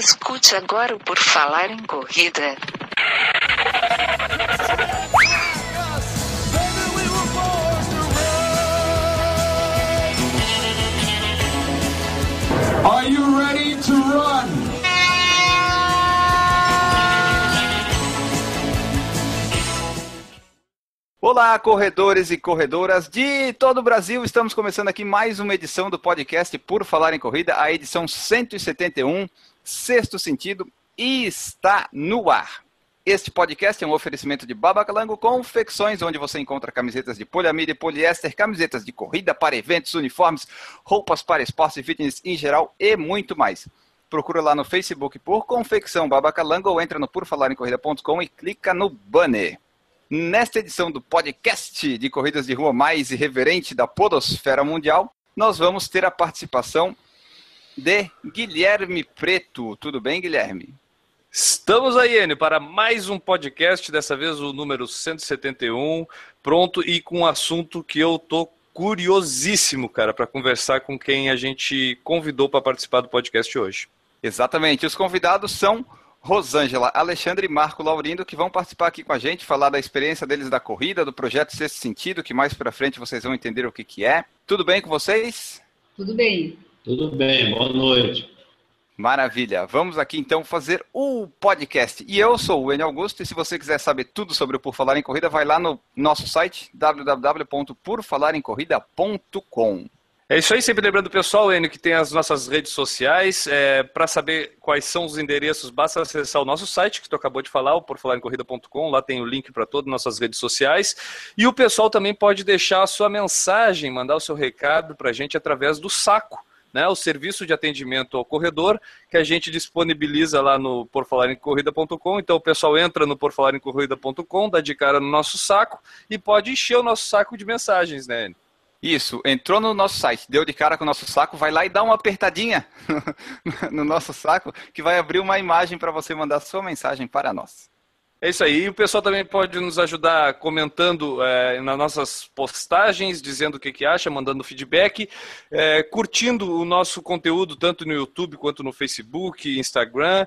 Escute agora o Por Falar em Corrida. Are you ready to run? Olá, corredores e corredoras de todo o Brasil. Estamos começando aqui mais uma edição do podcast Por Falar em Corrida, a edição 171, Sexto Sentido, está no ar. Este podcast é um oferecimento de Babacalango Confecções, onde você encontra camisetas de poliamida e poliéster, camisetas de corrida para eventos, uniformes, roupas para esporte e fitness em geral e muito mais. Procura lá no Facebook por Confecção Babacalango ou entra no porfalarencorrida.com e clica no banner. Nesta edição do podcast de corridas de rua mais irreverente da podosfera mundial, nós vamos ter a participação de Guilherme Preto. Tudo bem, Guilherme? Estamos aí, Enio, para mais um podcast, dessa vez o número 171, pronto e com um assunto que eu tô curiosíssimo, cara, para conversar com quem a gente convidou para participar do podcast hoje. Exatamente. Os convidados são Rosângela, Alexandre e Marco Laurindo, que vão participar aqui com a gente, falar da experiência deles da corrida, do projeto Sexto Sentido, que mais para frente vocês vão entender o que, que é. Tudo bem com vocês? Tudo bem. Tudo bem, boa noite. Maravilha. Vamos aqui então fazer o podcast. E eu sou o Enio Augusto, e se você quiser saber tudo sobre o Por Falar em Corrida, vai lá no nosso site www.porfalaremcorrida.com. É isso aí, sempre lembrando o pessoal, Enio, que tem as nossas redes sociais. É, Para saber quais são os endereços, basta acessar o nosso site, que tu acabou de falar, o porfalarencorrida.com. Lá tem o link para todas as nossas redes sociais. E o pessoal também pode deixar a sua mensagem, mandar o seu recado para a gente através do saco. Né, o serviço de atendimento ao corredor que a gente disponibiliza lá no porfalarencorrida.com. Então o pessoal entra no porfalarencorrida.com, dá de cara no nosso saco e pode encher o nosso saco de mensagens, né? Isso, entrou no nosso site, deu de cara com o nosso saco, vai lá e dá uma apertadinha no nosso saco, que vai abrir uma imagem para você mandar sua mensagem para nós. É isso aí. E o pessoal também pode nos ajudar comentando é, nas nossas postagens, dizendo o que, que acha, mandando feedback, é, curtindo o nosso conteúdo tanto no YouTube quanto no Facebook, Instagram.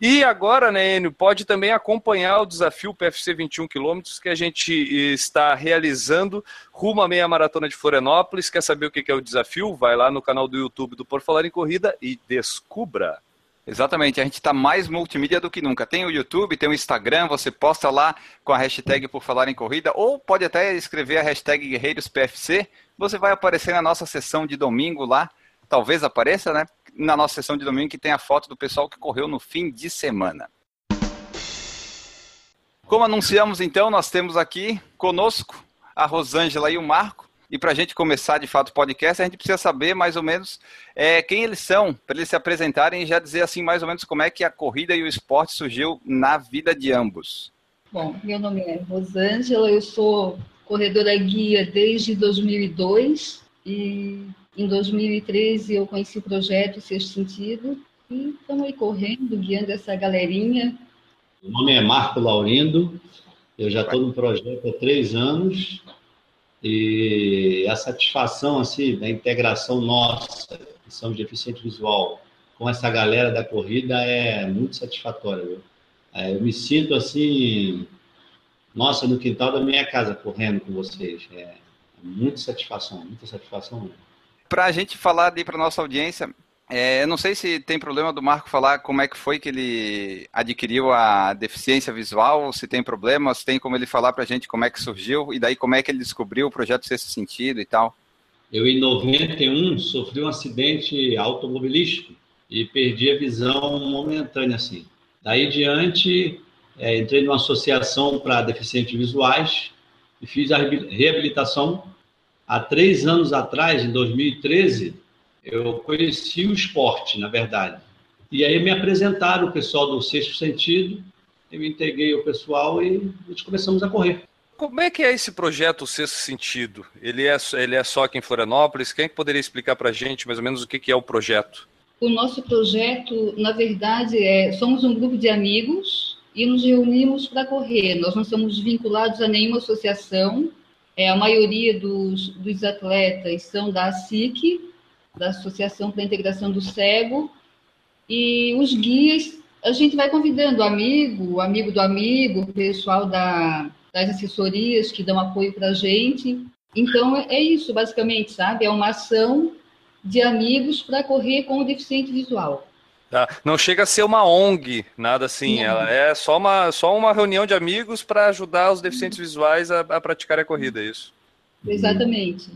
E agora, né, Enio, pode também acompanhar o desafio PFC 21 km que a gente está realizando rumo à meia maratona de Florianópolis. Quer saber o que é o desafio? Vai lá no canal do YouTube do Por Falar em Corrida e descubra. Exatamente, a gente está mais multimídia do que nunca. Tem o YouTube, tem o Instagram, você posta lá com a hashtag por falar em corrida, ou pode até escrever a hashtag Guerreiros PFC. Você vai aparecer na nossa sessão de domingo lá, talvez apareça, né? Na nossa sessão de domingo que tem a foto do pessoal que correu no fim de semana. Como anunciamos então, nós temos aqui conosco a Rosângela e o Marco. E para a gente começar de fato o podcast, a gente precisa saber mais ou menos é, quem eles são, para eles se apresentarem e já dizer assim mais ou menos como é que a corrida e o esporte surgiu na vida de ambos. Bom, meu nome é Rosângela, eu sou corredora guia desde 2002 e em 2013 eu conheci o projeto Sexto Sentido e estamos aí correndo, guiando essa galerinha. Meu nome é Marco Laurindo, eu já estou no projeto há três anos e a satisfação assim da integração nossa, que somos deficiente visual, com essa galera da corrida é muito satisfatória. Viu? É, eu me sinto assim, nossa, no quintal da minha casa correndo com vocês. É, é muita satisfação, muita satisfação. Para a gente falar ali para nossa audiência, é, não sei se tem problema do Marco falar como é que foi que ele adquiriu a deficiência visual, se tem problema, se tem como ele falar para a gente como é que surgiu e daí como é que ele descobriu o projeto Sexto Sentido e tal. Eu, em 91, sofri um acidente automobilístico e perdi a visão momentânea, assim. Daí diante, é, entrei numa associação para deficientes visuais e fiz a reabilitação. Há três anos atrás, em 2013, eu conheci o esporte, na verdade. E aí me apresentaram o pessoal do Sexto Sentido, eu me entreguei ao pessoal e a gente começamos a correr. Como é que é esse projeto o Sexto Sentido? Ele é, ele é só aqui em Florianópolis? Quem é que poderia explicar para a gente mais ou menos o que, que é o projeto? O nosso projeto, na verdade, é somos um grupo de amigos e nos reunimos para correr. Nós não somos vinculados a nenhuma associação. É, a maioria dos, dos atletas são da SIC, da Associação para a Integração do Cego, E os guias, a gente vai convidando amigo, amigo do amigo, pessoal da, das assessorias que dão apoio para a gente. Então, é, é isso, basicamente, sabe? É uma ação de amigos para correr com o deficiente visual. Tá. Não chega a ser uma ONG, nada assim. Não. Ela é só uma, só uma reunião de amigos para ajudar os deficientes visuais a, a praticar a corrida, é isso? Exatamente.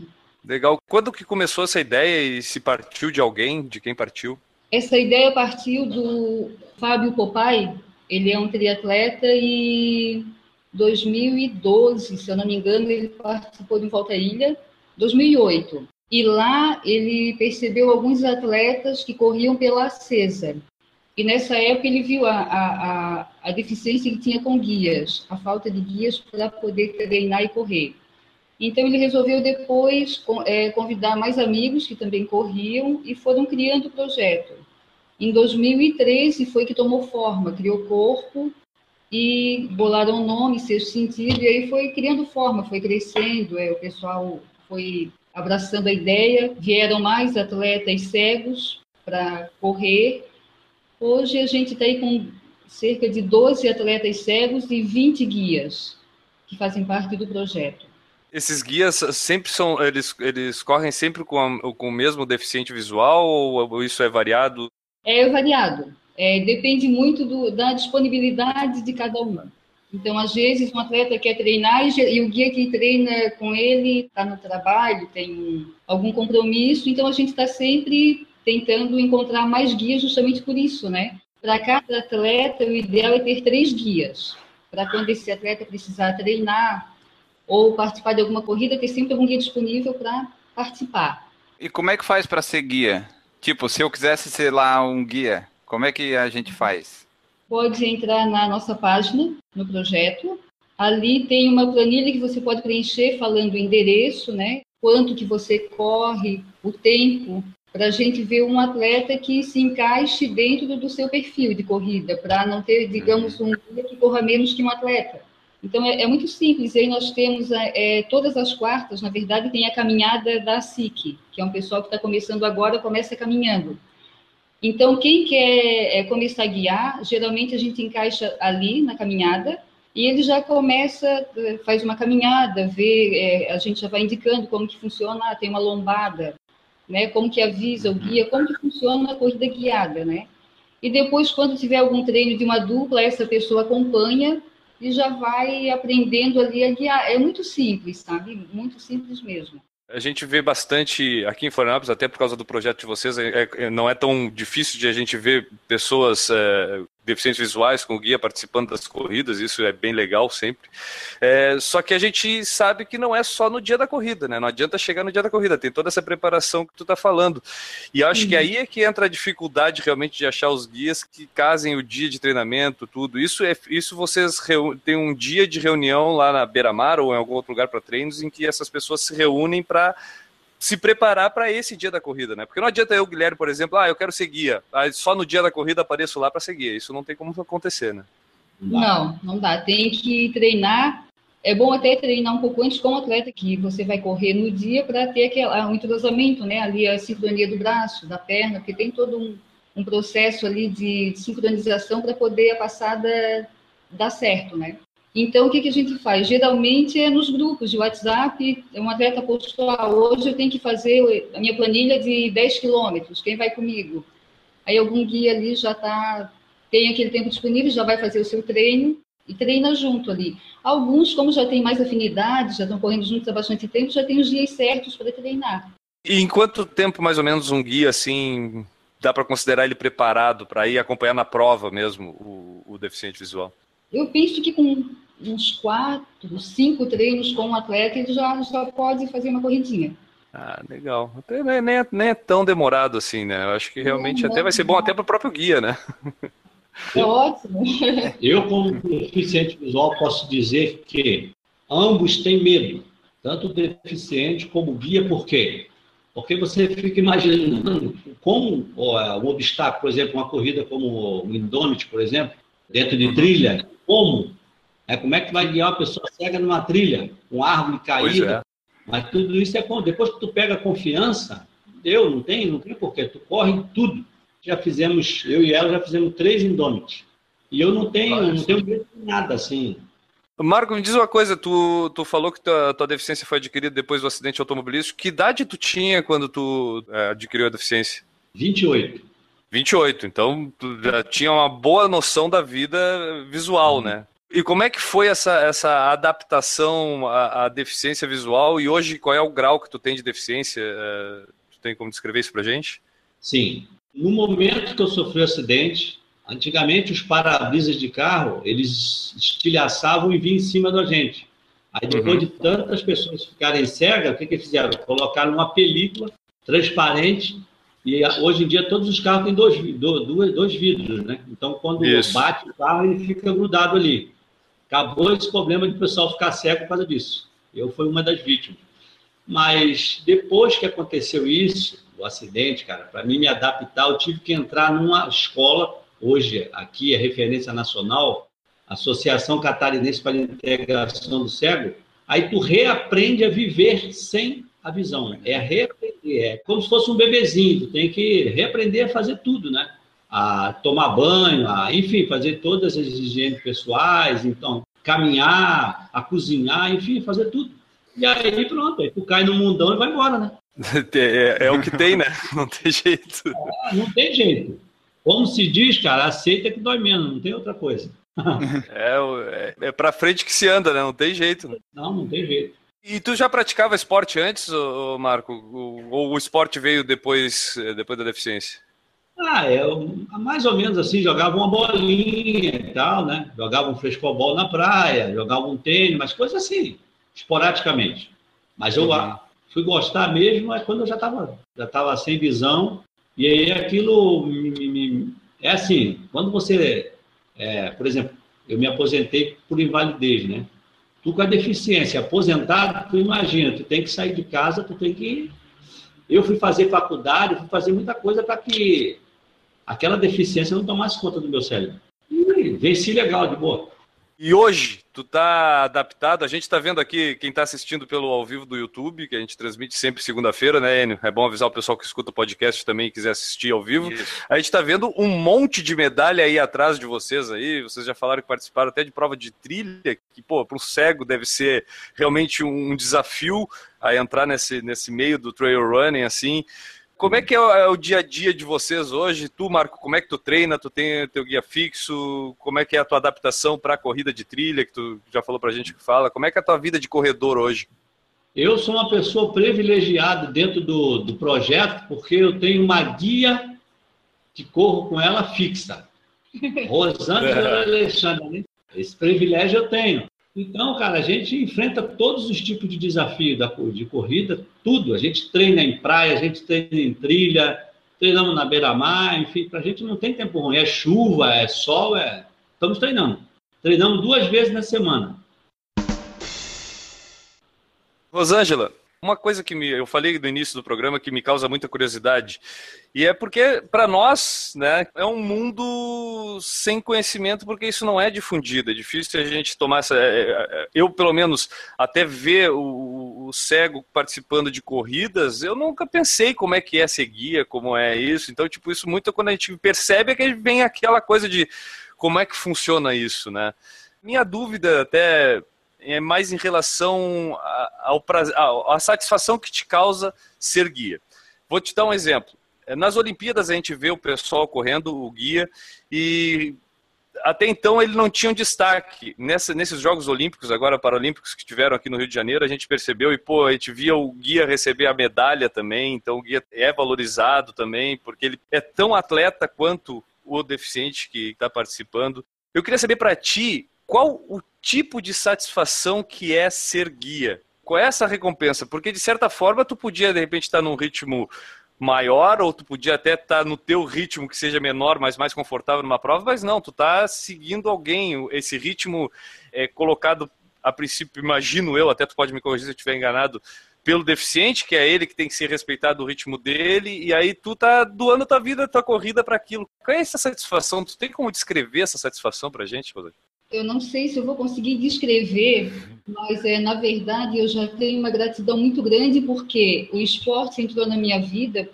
Legal. Quando que começou essa ideia e se partiu de alguém? De quem partiu? Essa ideia partiu do Fábio Popai. Ele é um triatleta e 2012, se eu não me engano, ele participou de Volta Ilha. 2008. E lá ele percebeu alguns atletas que corriam pela César. E nessa época ele viu a, a, a, a deficiência que tinha com guias, a falta de guias para poder treinar e correr. Então ele resolveu depois é, convidar mais amigos que também corriam e foram criando o projeto. Em 2013 foi que tomou forma, criou corpo e bolaram o nome, seu sentido, e aí foi criando forma, foi crescendo, é, o pessoal foi abraçando a ideia, vieram mais atletas cegos para correr. Hoje a gente está aí com cerca de 12 atletas cegos e 20 guias que fazem parte do projeto. Esses guias sempre são, eles, eles correm sempre com, a, com o mesmo deficiente visual ou isso é variado? É variado. É, depende muito do, da disponibilidade de cada um. Então, às vezes, um atleta quer treinar e, e o guia que treina com ele está no trabalho, tem algum compromisso, então a gente está sempre tentando encontrar mais guias justamente por isso, né? Para cada atleta, o ideal é ter três guias, para quando esse atleta precisar treinar ou participar de alguma corrida, ter sempre algum guia disponível para participar. E como é que faz para ser guia? Tipo, se eu quisesse ser lá um guia, como é que a gente faz? pode entrar na nossa página, no projeto. Ali tem uma planilha que você pode preencher falando o endereço, né? Quanto que você corre, o tempo, para a gente ver um atleta que se encaixe dentro do seu perfil de corrida, para não ter, digamos, um dia que corra menos que um atleta. Então, é, é muito simples. E aí nós temos, é, todas as quartas, na verdade, tem a caminhada da SIC, que é um pessoal que está começando agora, começa caminhando. Então, quem quer é, começar a guiar, geralmente a gente encaixa ali na caminhada e ele já começa, eh, faz uma caminhada, vê, é, a gente já vai indicando como que funciona, ah, tem uma lombada, né? Como que avisa o guia, como que funciona a corrida guiada, né? E depois, quando tiver algum treino de uma dupla, essa pessoa acompanha e já vai aprendendo ali a guiar. É muito simples, sabe? Muito simples mesmo. A gente vê bastante aqui em Florianópolis, até por causa do projeto de vocês, é, é, não é tão difícil de a gente ver pessoas é, deficientes visuais com o guia participando das corridas, isso é bem legal sempre. É, só que a gente sabe que não é só no dia da corrida, né? Não adianta chegar no dia da corrida, tem toda essa preparação que tu está falando. E acho uhum. que aí é que entra a dificuldade realmente de achar os guias que casem o dia de treinamento, tudo. Isso é isso vocês têm um dia de reunião lá na Beira-Mar ou em algum outro lugar para treinos em que essas pessoas se reúnem para se preparar para esse dia da corrida, né? Porque não adianta eu, Guilherme, por exemplo, ah, eu quero ser guia, aí só no dia da corrida apareço lá para ser guia. Isso não tem como acontecer, né? Não, não dá. Tem que treinar. É bom até treinar um pouco antes com o atleta que você vai correr no dia para ter aquele um entrosamento, né? Ali a sincronia do braço, da perna, porque tem todo um, um processo ali de, de sincronização para poder a passada dar certo, né? Então, o que, que a gente faz? Geralmente é nos grupos de WhatsApp, um atleta postou, ah, hoje eu tenho que fazer a minha planilha de 10 quilômetros, quem vai comigo? Aí algum guia ali já está, tem aquele tempo disponível, já vai fazer o seu treino e treina junto ali. Alguns, como já tem mais afinidade, já estão correndo juntos há bastante tempo, já tem os dias certos para treinar. E em quanto tempo, mais ou menos, um guia, assim, dá para considerar ele preparado para ir acompanhar na prova mesmo o, o deficiente visual? Eu penso que com uns quatro, cinco treinos com um atleta, ele já, já pode fazer uma corridinha. Ah, legal. Até nem, é, nem é tão demorado assim, né? Eu acho que realmente não, até vai ser bom até para o próprio guia, né? É ótimo. Eu, como deficiente visual, posso dizer que ambos têm medo, tanto o deficiente como o guia, por quê? Porque você fica imaginando como ó, um obstáculo, por exemplo, uma corrida como o Indomit, por exemplo, dentro de trilha, como? É, como é que vai guiar uma pessoa cega numa trilha, com árvore caída? É. Mas tudo isso é como, depois que tu pega confiança, deu, não tem, não tem porquê, tu corre em tudo. já fizemos, eu e ela já fizemos três indômitos. E eu não tenho, não tenho medo de nada, assim. Marco, me diz uma coisa, tu, tu falou que tua, tua deficiência foi adquirida depois do acidente automobilístico. Que idade tu tinha quando tu é, adquiriu a deficiência? 28. 28, então já tinha uma boa noção da vida visual, uhum. né? E como é que foi essa, essa adaptação à, à, deficiência visual e hoje qual é o grau que tu tem de deficiência? É, tu tem como descrever isso pra gente? Sim. No momento que eu sofri o acidente, antigamente os para-brisas de carro, eles estilhaçavam e vinham em cima da gente. Aí depois uhum. de tantas pessoas ficarem cegas, o que, que fizeram? Colocaram uma película transparente e hoje em dia todos os carros têm dois, dois, dois vidros, né? Então quando Isso. bate o carro, ele fica grudado ali. Acabou esse problema de o pessoal ficar cego por causa disso. Eu fui uma das vítimas. Mas depois que aconteceu isso, o acidente, cara, para mim me adaptar, eu tive que entrar numa escola, hoje aqui é referência nacional, Associação Catarinense para a Integração do Cego. Aí tu reaprende a viver sem a visão. É reaprender, é como se fosse um bebezinho, tu tem que reaprender a fazer tudo, né? a tomar banho, a, enfim, fazer todas as higienes pessoais, então, caminhar, a cozinhar, enfim, fazer tudo. E aí pronto, aí tu cai no mundão e vai embora, né? É, é o que tem, né? Não tem jeito. É, não tem jeito. Como se diz, cara, aceita que dói menos, não tem outra coisa. é, é, é pra frente que se anda, né? Não tem jeito. Né? Não, não tem jeito. E tu já praticava esporte antes, Marco? Ou o esporte veio depois, depois da deficiência? Ah, eu mais ou menos assim, jogava uma bolinha e tal, né? Jogava um frescobol na praia, jogava um tênis, mas coisas assim, esporadicamente. Mas eu uhum. fui gostar mesmo é quando eu já estava já tava sem visão, e aí aquilo me, me, é assim, quando você, é, por exemplo, eu me aposentei por invalidez, né? Tu com a deficiência, aposentado, tu imagina, tu tem que sair de casa, tu tem que... Eu fui fazer faculdade, fui fazer muita coisa para que aquela deficiência não tomasse conta do meu cérebro. E venci legal, de boa. E hoje, tu tá adaptado? A gente está vendo aqui, quem está assistindo pelo ao vivo do YouTube, que a gente transmite sempre segunda-feira, né, Enio? É bom avisar o pessoal que escuta o podcast também e quiser assistir ao vivo. Isso. A gente está vendo um monte de medalha aí atrás de vocês aí. Vocês já falaram que participaram até de prova de trilha, que, pô, para um cego deve ser realmente um desafio a entrar nesse, nesse meio do trail running, assim. Como é que é o, é o, dia a dia de vocês hoje? Tu, Marco, como é que tu treina? Tu tem teu guia fixo? Como é que é a tua adaptação para a corrida de trilha, que tu já falou para a gente que fala? Como é que é a tua vida de corredor hoje? Eu sou uma pessoa privilegiada dentro do, do projeto, porque eu tenho uma guia que corro com ela fixa. Rosângela Alexandre. Né? Esse privilégio eu tenho. Então, cara, a gente enfrenta todos os tipos de desafio da, de corrida, tudo. A gente treina em praia, a gente treina em trilha, treinamos na beira-mar, enfim, para a gente não tem tempo ruim. É chuva, é sol, é... estamos treinando. Treinamos duas vezes na semana. Rosângela, uma coisa que me, eu falei no início do programa que me causa muita curiosidade, e é porque, para nós, né, é um mundo sem conhecimento, porque isso não é difundido. É difícil a gente tomar essa. É, é, eu, pelo menos, até ver o, o cego participando de corridas, eu nunca pensei como é que é ser guia, como é isso. Então, tipo, isso muito quando a gente percebe é que vem aquela coisa de como é que funciona isso, né? Minha dúvida, até é mais em relação ao prazer, à satisfação que te causa ser guia. Vou te dar um exemplo. Nas Olimpíadas a gente vê o pessoal correndo, o guia, e até então ele não tinha um destaque. Nessa, nesses Jogos Olímpicos, agora Paralímpicos que tiveram aqui no Rio de Janeiro, a gente percebeu e pô, a gente via o guia receber a medalha também, então o guia é valorizado também, porque ele é tão atleta quanto o deficiente que está participando. Eu queria saber para ti qual o tipo de satisfação que é ser guia. Qual é essa recompensa? Porque, de certa forma, tu podia, de repente, estar num ritmo maior, ou tu podia até estar no teu ritmo que seja menor, mas mais confortável numa prova, mas não, tu está seguindo alguém. Esse ritmo é colocado, a princípio, imagino eu, até tu pode me corrigir se eu estiver enganado, pelo deficiente, que é ele que tem que ser respeitado o ritmo dele, e aí tu tá doando tua vida, tua corrida para aquilo. Qual é essa satisfação? Tu tem como descrever essa satisfação pra gente, Rodrigo? Eu não sei se eu vou conseguir descrever, mas é, na verdade eu já tenho uma gratidão muito grande porque o esporte entrou na minha vida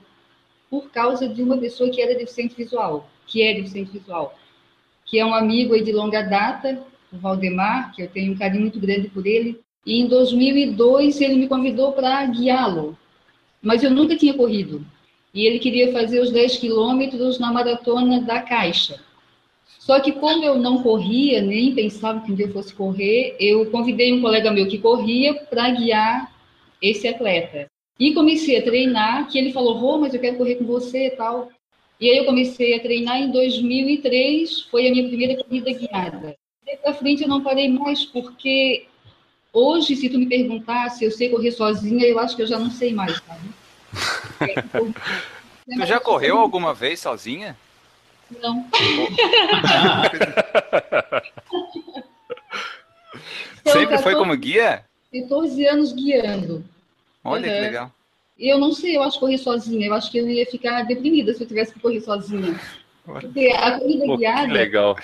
por causa de uma pessoa que era deficiente visual, que é deficiente visual, que é um amigo de longa data, o Valdemar, que eu tenho um carinho muito grande por ele. E em 2002 ele me convidou para guiá-lo, mas eu nunca tinha corrido. E ele queria fazer os 10 quilômetros na maratona da Caixa. Só que como eu não corria, nem pensava que um dia eu fosse correr, eu convidei um colega meu que corria para guiar esse atleta. E comecei a treinar, que ele falou, Rô, mas eu quero correr com você e tal. E aí eu comecei a treinar em 2003, foi a minha primeira corrida guiada. Daí para frente eu não parei mais, porque hoje, se tu me perguntar se eu sei correr sozinha, eu acho que eu já não sei mais, sabe? É, tu já correu alguma vez sozinha? Não. Sempre foi como guia? 14 anos guiando. Olha uhum. que legal. Eu não sei, eu acho correr sozinha. Eu acho que eu ia ficar deprimida se eu tivesse que correr sozinha. Porque a corrida Pô, guiada. legal.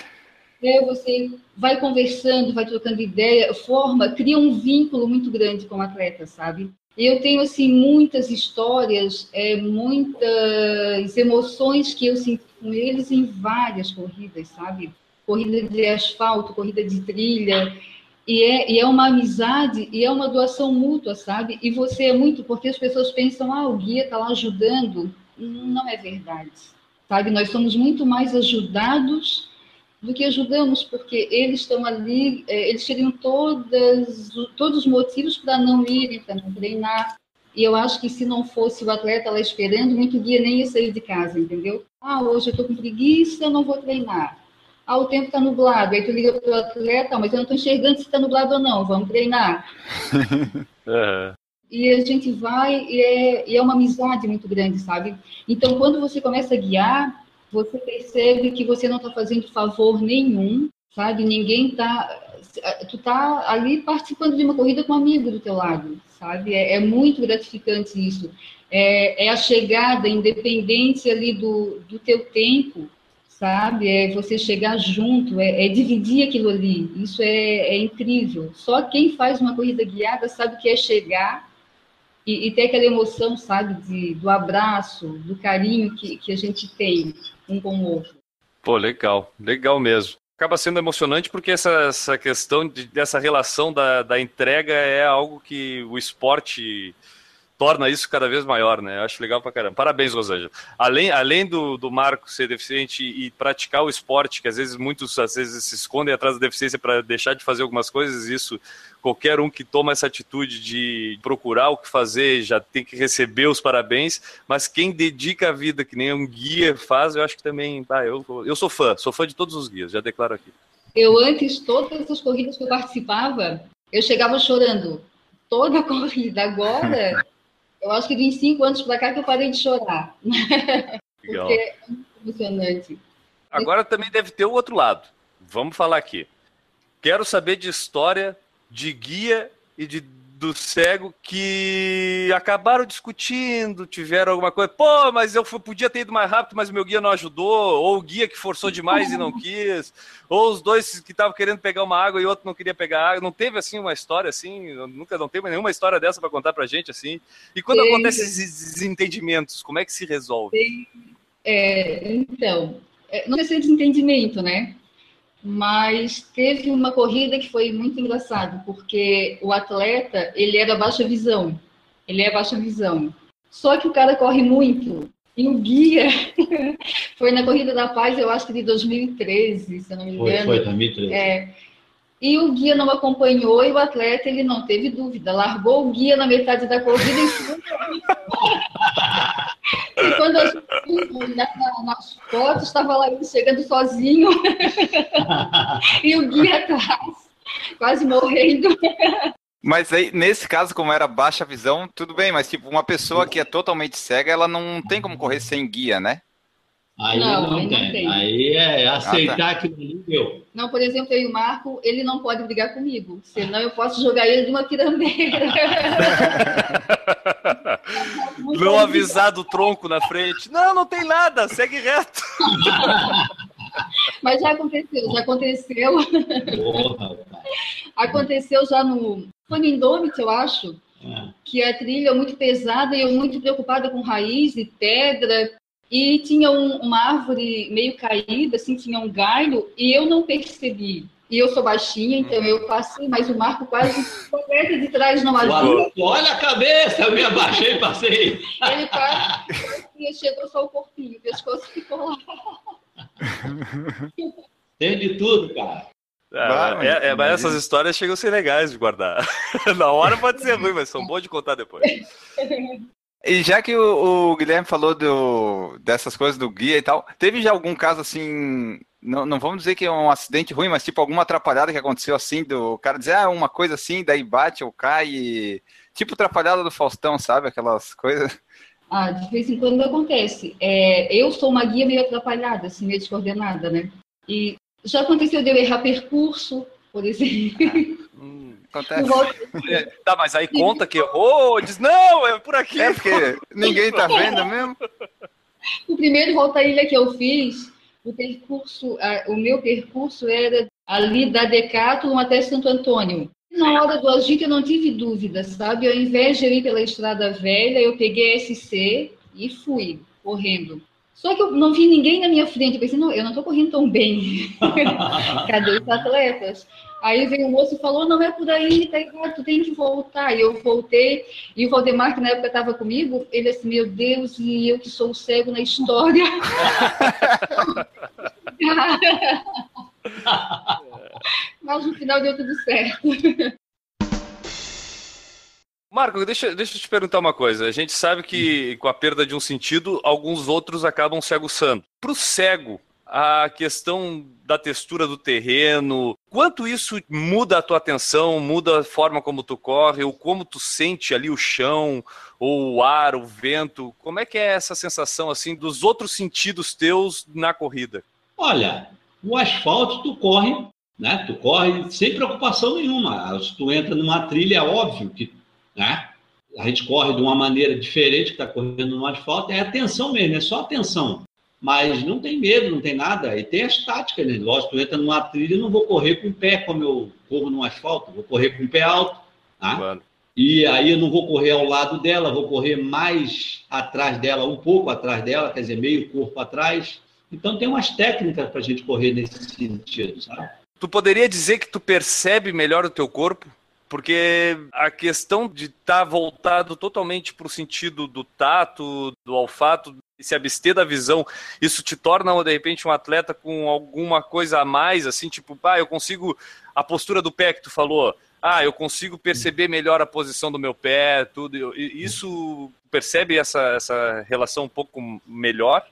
É, você vai conversando, vai trocando ideia, forma, cria um vínculo muito grande com o atleta, sabe? Eu tenho assim muitas histórias, é, muitas emoções que eu sinto com eles em várias corridas, sabe? Corrida de asfalto, corrida de trilha, e é, e é uma amizade e é uma doação mútua, sabe? E você é muito, porque as pessoas pensam, ah, o guia está lá ajudando. Não é verdade, sabe? Nós somos muito mais ajudados do que ajudamos, porque eles estão ali, é, eles teriam todas, todos os motivos para não irem, para não treinar. E eu acho que se não fosse o atleta lá esperando, muito guia nem ia sair de casa, entendeu? Ah, hoje eu estou com preguiça, não vou treinar. Ah, o tempo está nublado. Aí tu liga para o atleta, mas eu não estou enxergando se está nublado ou não. Vamos treinar. uhum. E a gente vai e é, e é uma amizade muito grande, sabe? Então, quando você começa a guiar, você percebe que você não está fazendo favor nenhum, sabe? Ninguém está... Tu está ali participando de uma corrida com um amigo do teu lado, sabe? É, é muito gratificante isso. É, é, a chegada, independente ali do, do teu tempo, sabe? É você chegar junto, é, é dividir aquilo ali. Isso é, é, incrível. Só quem faz uma corrida guiada sabe o que é chegar e, e ter aquela emoção, sabe, de, do abraço, do carinho que, que a gente tem um com o outro. Pô, legal, legal mesmo. Acaba sendo emocionante porque essa, essa questão de, dessa relação da, da entrega é algo que o esporte torna isso cada vez maior, né? Eu acho legal pra caramba. Parabéns, Rosângela. Além, além do, do Marco ser deficiente e praticar o esporte, que às vezes muitos às vezes se escondem atrás da deficiência para deixar de fazer algumas coisas, isso qualquer um que toma essa atitude de procurar o que fazer já tem que receber os parabéns, mas quem dedica a vida que nem um guia faz, eu acho que também, ah, eu, eu sou fã, sou fã de todos os guias, já declaro aqui. Eu antes, todas as corridas que eu participava, eu chegava chorando. Toda a corrida. Agora, eu acho que de cinco anos para cá que eu parei de chorar. Legal. Porque é muito emocionante. Agora também deve ter o outro lado. Vamos falar aqui. Quero saber de história, de guia e de do cego que acabaram discutindo, tiveram alguma coisa. Pô, mas eu fui, podia ter ido mais rápido, mas o meu guia não ajudou. Ou o guia que forçou demais e não quis. Ou os dois que estavam querendo pegar uma água e outro não queria pegar água. Não teve assim uma história assim? Nunca não teve nenhuma história dessa para contar pra gente assim. E quando Tem. acontecem esses desentendimentos, como é que se resolve? É, então, é, não é ser desentendimento, né? Mas teve uma corrida que foi muito engraçado, porque o atleta, ele era baixa visão, ele é baixa visão, só que o cara corre muito, e o guia foi na Corrida da Paz, eu acho que de 2013, se eu não me engano. Foi, foi 2013. É, e o guia não acompanhou e o atleta ele não teve dúvida, largou o guia na metade da corrida e E quando a gente olhava nas fotos, estava lá ele chegando sozinho e o guia atrás, quase morrendo. Mas aí, nesse caso, como era baixa visão, tudo bem, mas tipo, uma pessoa que é totalmente cega, ela não tem como correr sem guia, né? Aí não, não, aí tem. não tem. Aí é aceitar ah, tá. que não deu. Não, por exemplo, eu e o Marco, ele não pode brigar comigo. Senão eu posso jogar ele de uma pirambeira. Não avisar do tronco na frente. Não, não tem nada, segue reto. Mas já aconteceu, já aconteceu. Porra, aconteceu já no. Foi no Indomit, eu acho. É. Que a trilha é muito pesada e eu muito preocupada com raiz e pedra e tinha um, uma árvore meio caída, assim, tinha um galho, e eu não percebi. E eu sou baixinha, então eu passei, mas o Marco quase correta de trás não ajuda. Olha a cabeça, eu me abaixei e passei. Ele quase chegou só o corpinho, o pescoço ficou lá. Tem de tudo, cara. É, é, é, mas essas histórias chegam a ser legais de guardar. Na hora pode ser ruim, mas são bons de contar depois. E já que o, o, Guilherme falou do, dessas coisas do guia e tal, teve já algum caso assim, não, não vamos dizer que é um acidente ruim, mas tipo alguma atrapalhada que aconteceu assim, do cara dizer, ah, uma coisa assim, daí bate ou cai, e... tipo atrapalhada do Faustão, sabe? Aquelas coisas. Ah, de vez em quando acontece. É, eu sou uma guia meio atrapalhada, assim, meio descoordenada, né? E já aconteceu de eu errar percurso, por exemplo. Hum, acontece. Tá, mas aí conta que errou, diz, não, é por aqui. É porque ninguém tá vendo mesmo. O primeiro volta à ilha que eu fiz, o percurso, o meu percurso era ali da Decathlon até Santo Antônio. Na hora do agito eu não tive dúvida, sabe? Ao invés de ir pela estrada velha, eu peguei a SC e fui correndo. Só que eu não vi ninguém na minha frente. Eu pensei, não, eu não estou correndo tão bem. Cadê os atletas? Aí veio o moço e falou, não é por aí, tá errado, tu tem que voltar. E eu voltei, e o Valdemar, que na época estava comigo, ele disse, meu Deus, e eu que sou o cego na história. Mas no final deu tudo certo. Marco, deixa, deixa eu te perguntar uma coisa. A gente sabe que com a perda de um sentido, alguns outros acabam se aguçando. Para o cego, a questão da textura do terreno, quanto isso muda a tua atenção, muda a forma como tu corre, ou como tu sente ali o chão, ou o ar, o vento, como é que é essa sensação assim dos outros sentidos teus na corrida? Olha, o asfalto tu corre, né? Tu corre sem preocupação nenhuma. Se tu entra numa trilha, é óbvio que, né? A gente corre de uma maneira diferente que está correndo no asfalto, é atenção mesmo, é só atenção mas não tem medo, não tem nada. E tem as táticas, né? Lógico, tu entra numa trilha, não vou correr com o pé como eu corro no asfalto, vou correr com o pé alto, tá? E aí eu não vou correr ao lado dela, vou correr mais atrás dela, um pouco atrás dela, quer dizer, meio corpo atrás. Então tem umas técnicas para a gente correr nesse sentido, sabe? Tu poderia dizer que tu percebe melhor o teu corpo? Porque a questão de estar tá voltado totalmente para o sentido do tato, do olfato, se abster da visão, isso te torna, de repente, um atleta com alguma coisa a mais, assim, tipo, ah, eu consigo. A postura do pé que tu falou, ah, eu consigo perceber melhor a posição do meu pé, tudo. Isso percebe essa, essa relação um pouco melhor?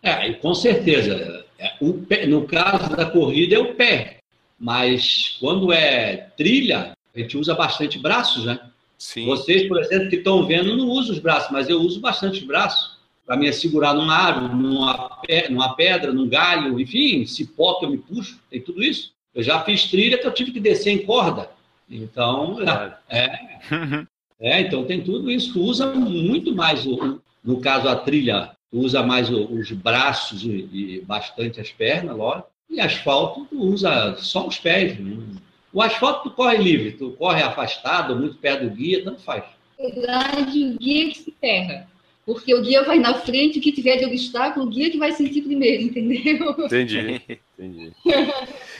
É, com certeza. É, pé, no caso da corrida é o pé, mas quando é trilha, a gente usa bastante braços, né? Sim. Vocês, por exemplo, que estão vendo, não usam os braços, mas eu uso bastante braços para me segurar numa árvore, numa, numa pedra, num galho, enfim, cipó que eu me puxo, tem tudo isso. Eu já fiz trilha que eu tive que descer em corda. Então, é, é, então tem tudo isso. Tu usa muito mais, o, no caso a trilha, tu usa mais os braços e, e bastante as pernas, lógico. E asfalto, tu usa só os pés. Né? O asfalto tu corre livre, tu corre afastado, muito perto do guia, tanto faz. Na verdade, o guia que se ferra. Porque o guia vai na frente, o que tiver de obstáculo, o guia que vai sentir primeiro, entendeu? Entendi, entendi.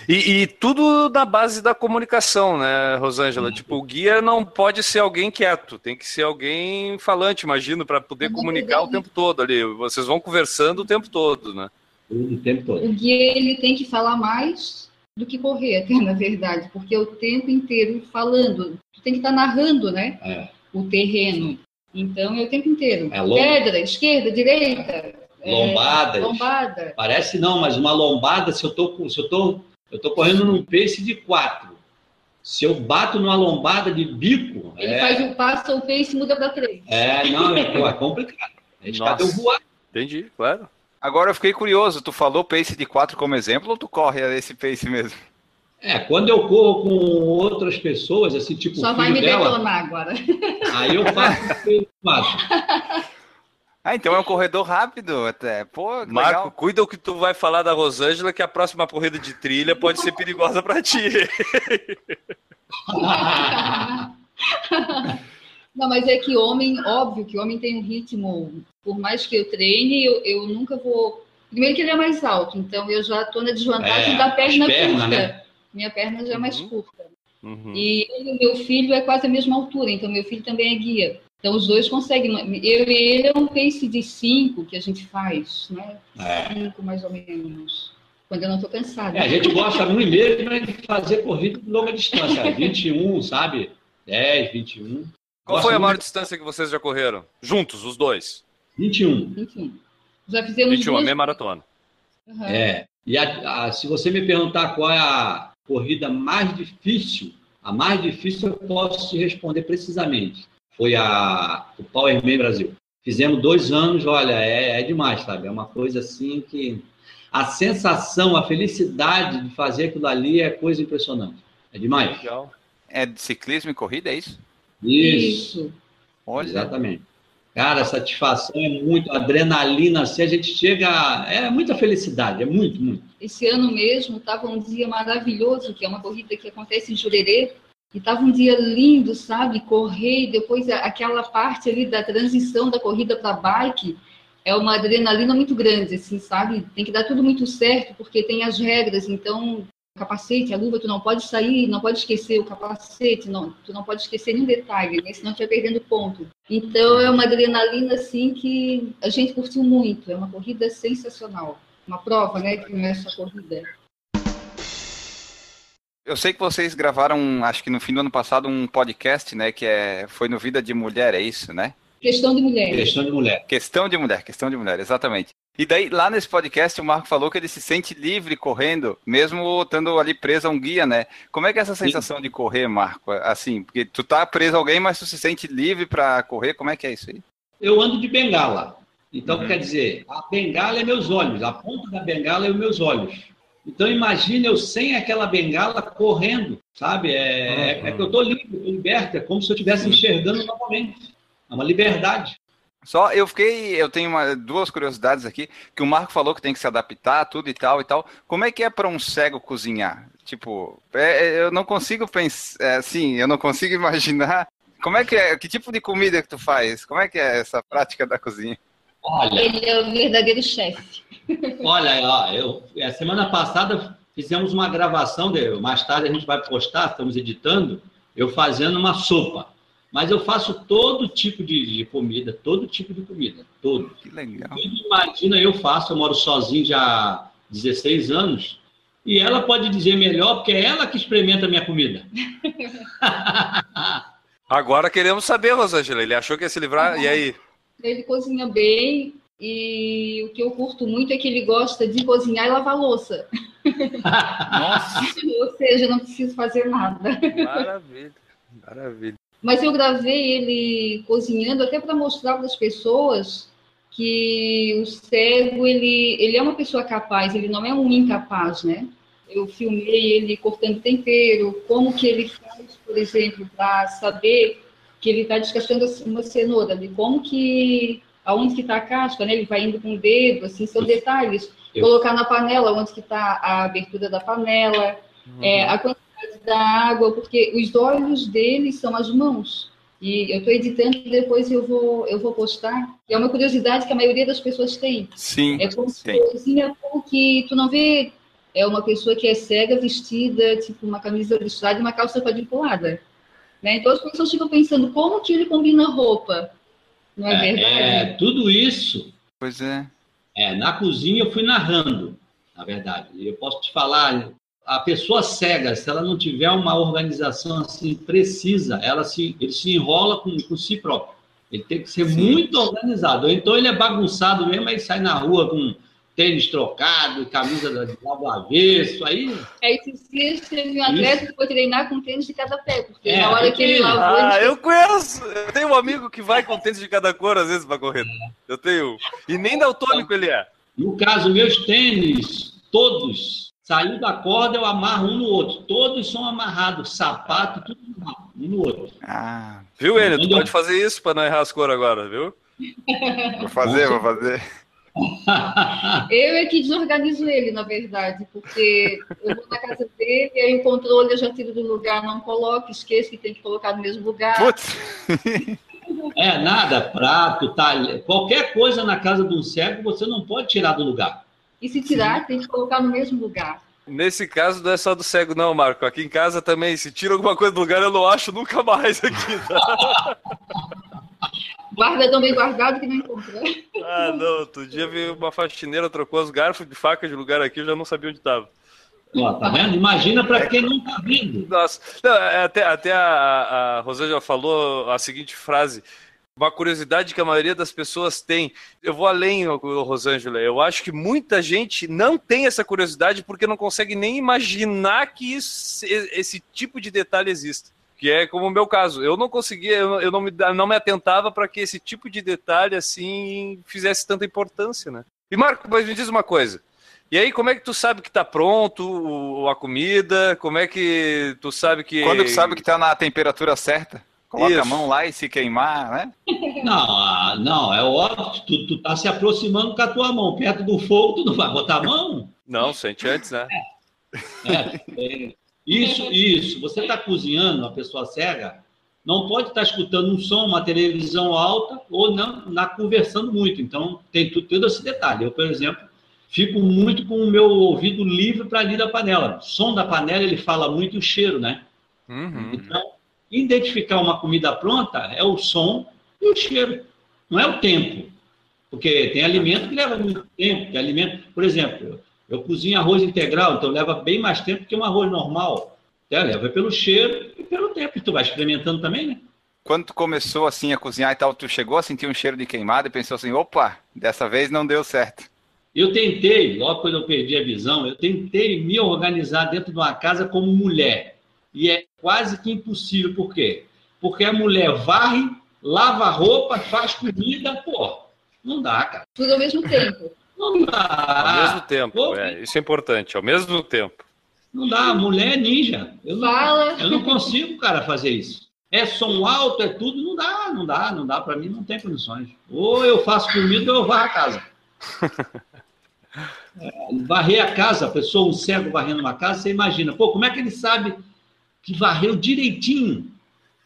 E, e, tudo na base da comunicação, né, Rosângela? Tipo, o guia não pode ser alguém quieto, tem que ser alguém falante, imagino, para poder comunicar o tempo todo ali. Vocês vão conversando o tempo todo, né? O tempo todo. O guia, ele tem que falar mais do que correr, até, na verdade, porque é o tempo inteiro falando. Tu tem que estar tá narrando, né? É. O terreno. Então é o tempo inteiro. É Pedra, esquerda, direita. Lombadas. É, lombada. Parece não, mas uma lombada, se eu tô, se eu tô, eu tô correndo num pace de quatro. Se eu bato numa lombada de bico. Ele é... faz um passo, o pace muda para três. É, não, é, é complicado. É voar. Entendi, claro. Agora eu fiquei curioso, tu falou pace de 4 como exemplo ou tu corre esse pace mesmo? É, quando eu corro com outras pessoas, assim, tipo. Só vai me dela, detonar agora. Aí eu faço faço. Ah, então é um corredor rápido até. Pô, Marco, legal. cuida o que tu vai falar da Rosângela, que a próxima corrida de trilha pode ser perigosa para ti. Não, mas é que homem, óbvio que homem tem um ritmo, por mais que eu treine, eu, eu nunca vou. Primeiro que ele é mais alto, então eu já estou na desvantagem É, da perna as pernas, curta. né? Minha perna já é mais Uhum. curta. Uhum. E ele, meu filho é quase a mesma altura, então meu filho também é guia. Então os dois conseguem. Eu e ele é um pace de 5 que a gente faz, né? É. 5 mais ou menos. Quando eu não estou cansada. É, a gente gosta muito mesmo de fazer corrida de longa distância, 21, sabe? 10, 21. Qual foi a maior muito- distância que vocês já correram? Juntos, os dois. 21. Enfim. Já fizemos 21, a duas. meia maratona. Aham. É. E a- a- se você me perguntar qual é a corrida mais difícil, a mais difícil eu posso te responder precisamente. Foi a, o Power Man Brasil. Fizemos dois anos, olha, é, é demais, sabe? É uma coisa assim que. A sensação, a felicidade de fazer aquilo ali é coisa impressionante. É demais. Legal. É de ciclismo e corrida, é isso? Isso. Isso. Olha. Exatamente. Cara, a satisfação é muito, adrenalina, assim, a gente chega. É muita felicidade, é muito, muito. Esse ano mesmo estava um dia maravilhoso, que é uma corrida que acontece em Jurerê, e estava um dia lindo, sabe? Correr, e depois aquela parte ali da transição da corrida para bike, é uma adrenalina muito grande, assim, sabe? Tem que dar tudo muito certo, porque tem as regras, então capacete, a luva, tu não pode sair, não pode esquecer o capacete, não, tu não pode esquecer nenhum detalhe, né? senão tu vai perdendo ponto. Então é uma adrenalina assim que a gente curtiu muito, é uma corrida sensacional. Uma prova, né, que não é só corrida. Eu sei que vocês gravaram, acho que no fim do ano passado, um podcast, né? Que é, foi no Vida de Mulher, é isso, né? Questão de mulheres. Questão de mulher. Questão de mulher, questão de mulher, exatamente. E daí, lá nesse podcast, o Marco falou que ele se sente livre correndo, mesmo estando ali preso a um guia, né? Como é que é essa sensação de correr, Marco? Assim, porque tu tá preso a alguém, mas tu se sente livre para correr, como é que é isso aí? Eu ando de bengala. Então, Uhum. quer dizer, a bengala é meus olhos, a ponta da bengala é os meus olhos. Então, imagine eu sem aquela bengala correndo, sabe? É, é- é que eu estou livre, eu liberto, é como se eu estivesse enxergando novamente. É uma liberdade. Só eu fiquei, eu tenho uma- duas curiosidades aqui, que o Marco falou que tem que se adaptar, tudo e tal e tal. Como é que é para um cego cozinhar? Tipo, é- é- eu não consigo pensar, assim, eu não consigo imaginar. Como é que é? Que tipo de comida que tu faz? Como é que é essa prática da cozinha? Olha, Ele é o verdadeiro chefe. olha, ó, eu, a semana passada fizemos uma gravação, de, mais tarde a gente vai postar, estamos editando, eu fazendo uma sopa. Mas eu faço todo tipo de, de comida, todo tipo de comida, todo. Que legal. Imagina, eu faço, eu moro sozinho já há 16 anos, e ela pode dizer melhor, porque é ela que experimenta a minha comida. Agora queremos saber, Rosângela. Ele achou que ia se livrar, e aí? Ele cozinha bem e o que eu curto muito é que ele gosta de cozinhar e lavar louça. Nossa, Ou seja, não preciso fazer nada. Maravilha. Maravilha. Mas eu gravei ele cozinhando até para mostrar para as pessoas que o cego ele, ele é uma pessoa capaz, ele não é um incapaz, né? Eu filmei ele cortando tempero, como que ele faz, por exemplo, para saber que ele está descascando uma cenoura, de como que aonde que está a casca, né? Ele vai indo com o dedo, assim, são detalhes. Eu- Colocar na panela, onde que está a abertura da panela, é, a quantidade da água, porque os olhos dele são as mãos. E eu estou editando e depois eu vou, eu vou postar. É uma curiosidade que a maioria das pessoas tem. sim. É como se cozinha como que tu não vê é uma pessoa que é cega vestida, tipo uma camisa listrada e uma calça quadriculada. Né? Então as pessoas ficam pensando como que ele combina roupa. Não é, É, verdade? é, tudo isso, Pois é. é, na cozinha eu fui narrando, na verdade. E eu posso te falar, a pessoa cega, se ela não tiver uma organização assim precisa, ela se, ele se enrola com, com si próprio. Ele tem que ser Sim. muito organizado. Ou então ele é bagunçado mesmo, aí sai na rua com tênis trocado, camisa da- lá do avesso, aí Aí esses dias teve um atleta que foi treinar com tênis de cada pé, porque É, na hora que ele lavou, Ah, ele eu conheço. Eu tenho um amigo que vai com tênis de cada cor, às vezes, pra correr. Eu tenho. E nem daltônico ele é. No caso, meus tênis, todos, saiu da corda, eu amarro um no outro. Todos são amarrados, sapato, tudo amarrado, um no outro. Ah, Viu, Enio? Tu pode fazer isso pra não errar as cores agora, viu? vou fazer, vou fazer. Eu é que desorganizo ele, na verdade, porque eu vou na casa dele e aí o controle eu já tiro do lugar, não coloco, esqueço que tem que colocar no mesmo lugar. Putz, É, nada, prato, talher, qualquer coisa na casa de um cego você não pode tirar do lugar. E se tirar, tem que colocar no mesmo lugar. Nesse caso, não é só do cego, não, Marco. Aqui em casa também, se tira alguma coisa do lugar, eu não acho nunca mais aqui. Tá? Guarda tão bem guardado que não encontrou. Ah, não. Outro dia veio uma faxineira, trocou os garfos de faca de lugar aqui, eu já não sabia onde estava. Ó, tá vendo? Imagina para quem não tá vendo. Nossa, não, é, até, até a, a Rosângela falou a seguinte frase. Uma curiosidade que a maioria das pessoas tem. Eu vou além, Rosângela. Eu acho que muita gente não tem essa curiosidade porque não consegue nem imaginar que isso- esse tipo de detalhe exista. Que é como o meu caso. Eu não conseguia, eu, não, me, não me atentava para que esse tipo de detalhe assim fizesse tanta importância, né? E Marco, mas me diz uma coisa. E aí, como é que tu sabe que tá pronto a comida? Como é que tu sabe que. quando tu sabe que tá na temperatura certa, coloca a Isso. mão lá e se queimar, né? Não, ah, não, é óbvio, tu, tu tá se aproximando com a tua mão, perto do fogo, tu não vai botar a mão? Não, sente antes, né? É, é, isso, isso. Você está cozinhando, uma pessoa cega, não pode estar escutando um som, uma televisão alta ou não na conversando muito. Então, tem tudo, todo esse detalhe. Eu, por exemplo, fico muito com o meu ouvido livre para ali da panela. O som da panela, ele fala muito e o cheiro, né? Uhum. Então, identificar uma comida pronta é o som e o cheiro, não é o tempo. Porque tem alimento que leva muito tempo, tem alimento, por exemplo, eu cozinho arroz integral, então leva bem mais tempo que um arroz normal. É, leva pelo cheiro e pelo tempo. E tu vai experimentando também, né? Quando tu começou assim a cozinhar e tal, tu chegou a sentir um cheiro de queimado e pensou assim, opa, dessa vez não deu certo. Eu tentei, logo quando eu perdi a visão, eu tentei me organizar dentro de uma casa como mulher. E é quase que impossível. Por quê? Porque a mulher varre, lava a roupa, faz comida, pô, não dá, cara. Tudo ao mesmo tempo. Não dá. Ao mesmo tempo, pô, é, isso é importante, ao mesmo tempo. Não dá, mulher é ninja. Eu não, Fala. eu não consigo, cara, fazer isso. É som alto, é tudo, não dá, não dá, não dá. Para mim não tem condições. Ou eu faço comida ou eu varro a casa. É, varrer a casa, a pessoa, um cego varrendo uma casa, você imagina, pô, como é que ele sabe que varreu direitinho?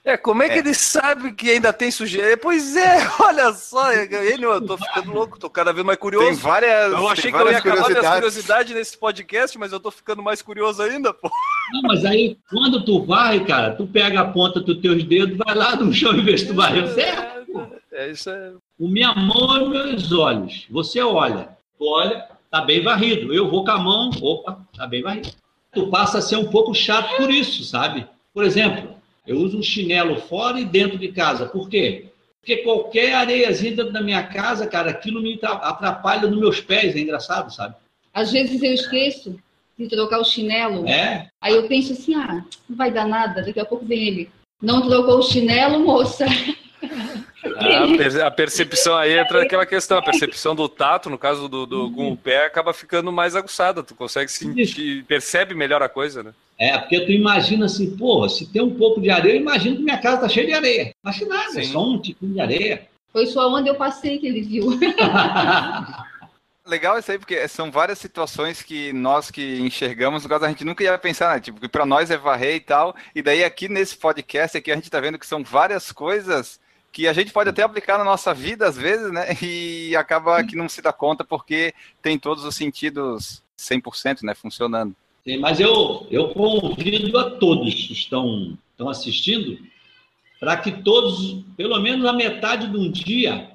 É, como é que É. ele sabe que ainda tem sujeira? Pois é, olha só, ele, eu tô ficando louco, tô cada vez mais curioso. Tem várias, Eu achei que eu ia acabar minhas curiosidades. curiosidades nesse podcast, mas eu tô ficando mais curioso ainda, pô. Não, mas aí, quando tu varre, cara, tu pega a ponta dos teus dedos, vai lá no chão e vê se tu varreu certo. pô. É, isso é. O minha mão e meus olhos. Você olha, tu olha, tá bem varrido. Eu vou com a mão, opa, tá bem varrido. Tu passa a ser um pouco chato por isso, sabe? Por exemplo, eu uso um chinelo fora e dentro de casa. Por quê? Porque qualquer areiazinha dentro da minha casa, cara, aquilo me atra- atrapalha nos meus pés, é engraçado, sabe? Às vezes eu esqueço de trocar o chinelo. É, Aí eu penso assim, ah, não vai dar nada, daqui a pouco vem ele. Não trocou o chinelo, moça. A, per- a percepção aí entra aquela questão, a percepção do tato, no caso do, do- com o pé, acaba ficando mais aguçada. Tu consegue sentir, percebe melhor a coisa, né? é, porque tu imagina assim, porra, se tem um pouco de areia, eu imagino que minha casa tá cheia de areia. Mas que nada, é Sim. só um tiquinho de areia. Foi só onde eu passei que ele viu. Legal isso aí, porque são várias situações que nós que enxergamos, no caso a gente nunca ia pensar, né? Tipo, que pra nós é varrer e tal. E daí aqui nesse podcast aqui a gente tá vendo que são várias coisas que a gente pode até aplicar na nossa vida às vezes, né? E acaba que não se dá conta porque tem todos os sentidos 100%, né, funcionando. Sim, mas eu, eu convido a todos que estão, estão assistindo para que todos, pelo menos a metade de um dia,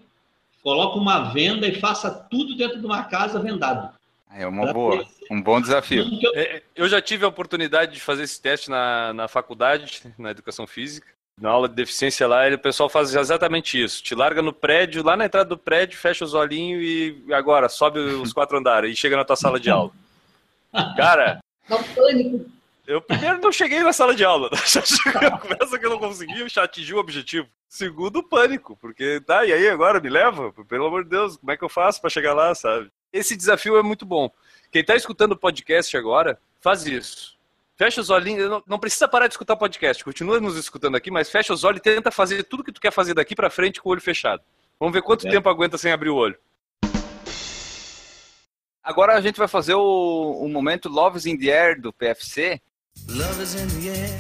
coloquem uma venda e faça tudo dentro de uma casa vendado. É uma boa, um bom desafio. É, Eu já tive a oportunidade de fazer esse teste na, na faculdade, na educação física. Na aula de deficiência lá, ele- o pessoal faz exatamente isso. Te larga no prédio, lá na entrada do prédio, fecha os olhinhos e agora sobe os quatro andares e chega na tua sala de aula. Cara, eu primeiro não cheguei na sala de aula. Começa que eu não consegui, já atingi o objetivo. Segundo, pânico, porque tá, e aí agora me leva? Pelo amor de Deus, como é que eu faço pra chegar lá, sabe? Esse desafio é muito bom. Quem tá escutando o podcast agora, faz isso. Fecha os olhinhos, não, não precisa parar de escutar o podcast, continua nos escutando aqui, mas fecha os olhos e tenta fazer tudo que tu quer fazer daqui pra frente com o olho fechado. Vamos ver quanto É. tempo aguenta sem abrir o olho. Agora a gente vai fazer o, o momento Loves in the Air do PFC. Love is in the air.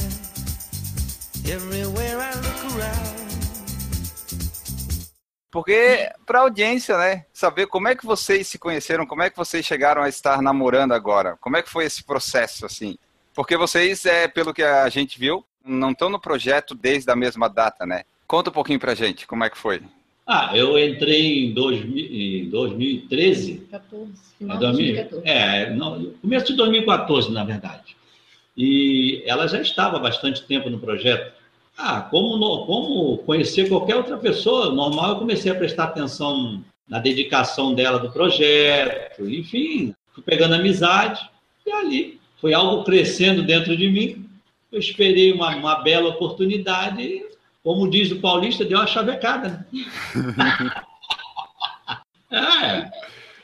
Everywhere I look around. Porque para a audiência, né, saber como é que vocês se conheceram, como é que vocês chegaram a estar namorando agora, como é que foi esse processo assim? Porque vocês, é, pelo que a gente viu, não estão no projeto desde a mesma data, né? Conta um pouquinho pra gente, como é que foi? Ah, eu entrei em, 2000, em 2013. 14, É, final de 2000, 2014. é, no começo de 2014, na verdade. E ela já estava há bastante tempo no projeto. Ah, como, no- como conhecer qualquer outra pessoa, normal, eu comecei a prestar atenção na dedicação dela do projeto, enfim, fui pegando amizade, e ali foi algo crescendo dentro de mim. Eu esperei uma, uma bela oportunidade, e, como diz o paulista, deu uma chavecada. Né? é,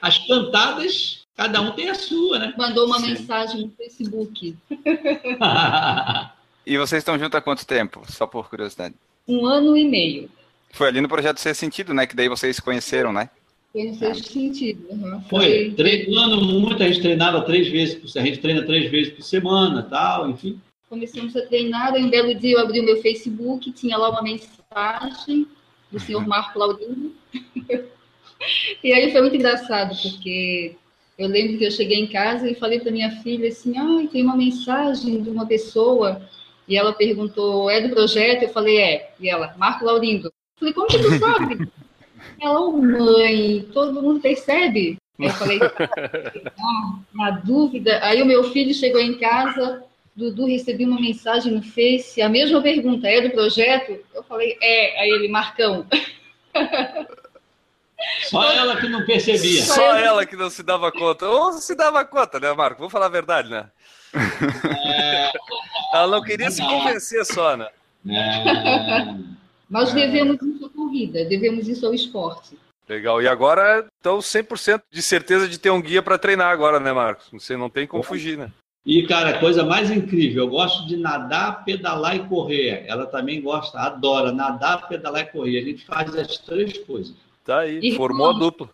as cantadas, cada um tem a sua, né? Mandou uma Sim. mensagem no Facebook. E vocês estão juntos há quanto tempo? Só por curiosidade. Um ano e meio. Foi ali no projeto Ser Sentido, né? Que daí vocês se conheceram, né? Foi no sexto sentido. uhum. Foi, treinando muito, a gente treinava três vezes por a gente treina três vezes por semana, tal, enfim. Começamos a treinar, aí um belo dia eu abri o meu Facebook, tinha lá uma mensagem do senhor Marco Laurindo. e aí foi muito engraçado, porque eu lembro que eu cheguei em casa e falei para minha filha assim, ah, tem uma mensagem de uma pessoa, e ela perguntou, é do projeto? Eu falei, é. E ela, Marco Laurindo. Eu falei, como que tu sabe? ela, oh, mãe, todo mundo percebe? Aí eu falei, ah, na dúvida. Aí o meu filho chegou em casa, Dudu, recebi uma mensagem no Face, a mesma pergunta, é do projeto? Eu falei, é. Aí ele, Marcão. Só ela que não percebia. Só ela que não se dava conta. Ou se dava conta, né, Marco? Vamos falar a verdade, né? Ela não queria se convencer só, né? É, Nós devemos isso à corrida, devemos isso ao esporte. Legal. E agora, então, 100% de certeza de ter um guia para treinar agora, né, Marcos? Você não tem como fugir, né? E, cara, a coisa mais incrível, eu gosto de nadar, pedalar e correr. Ela também gosta, adora nadar, pedalar e correr. A gente faz as três coisas. Tá aí, E formou a como? dupla.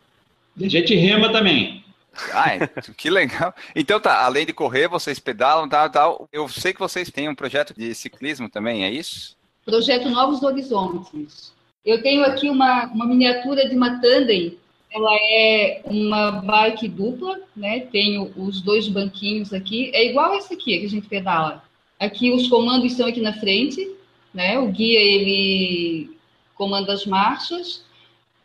E a gente rema também. Ai, que legal. Então tá, além de correr, vocês pedalam, tal, tal. Eu sei que vocês têm um projeto de ciclismo também, é isso? Projeto Novos Horizontes. Eu tenho aqui uma, uma miniatura de uma tandem. Ela é uma bike dupla, né? Tenho os dois banquinhos aqui. É igual esse aqui que a gente pedala. Aqui os comandos são aqui na frente, né? O guia ele comanda as marchas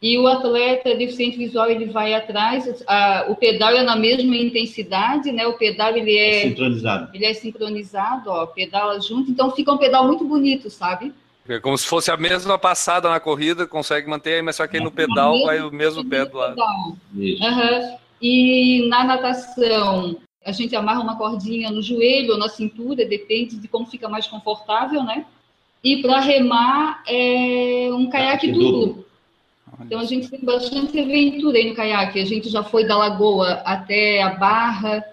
e o atleta deficiente visual ele vai atrás. A- o pedal é na mesma intensidade, né? O pedal ele é Sincronizado. ele é sincronizado, ó, pedala junto, então fica um pedal muito bonito, sabe? É como se fosse a mesma passada na corrida, consegue manter, mas só que aí no pedal vai o mesmo pé do lado. Aham. E na natação, a gente amarra uma cordinha no joelho ou na cintura, depende de como fica mais confortável, né? E para remar, é um caiaque Caiaque duplo. Então a gente tem bastante aventura aí no caiaque. A gente já foi da Lagoa até a Barra,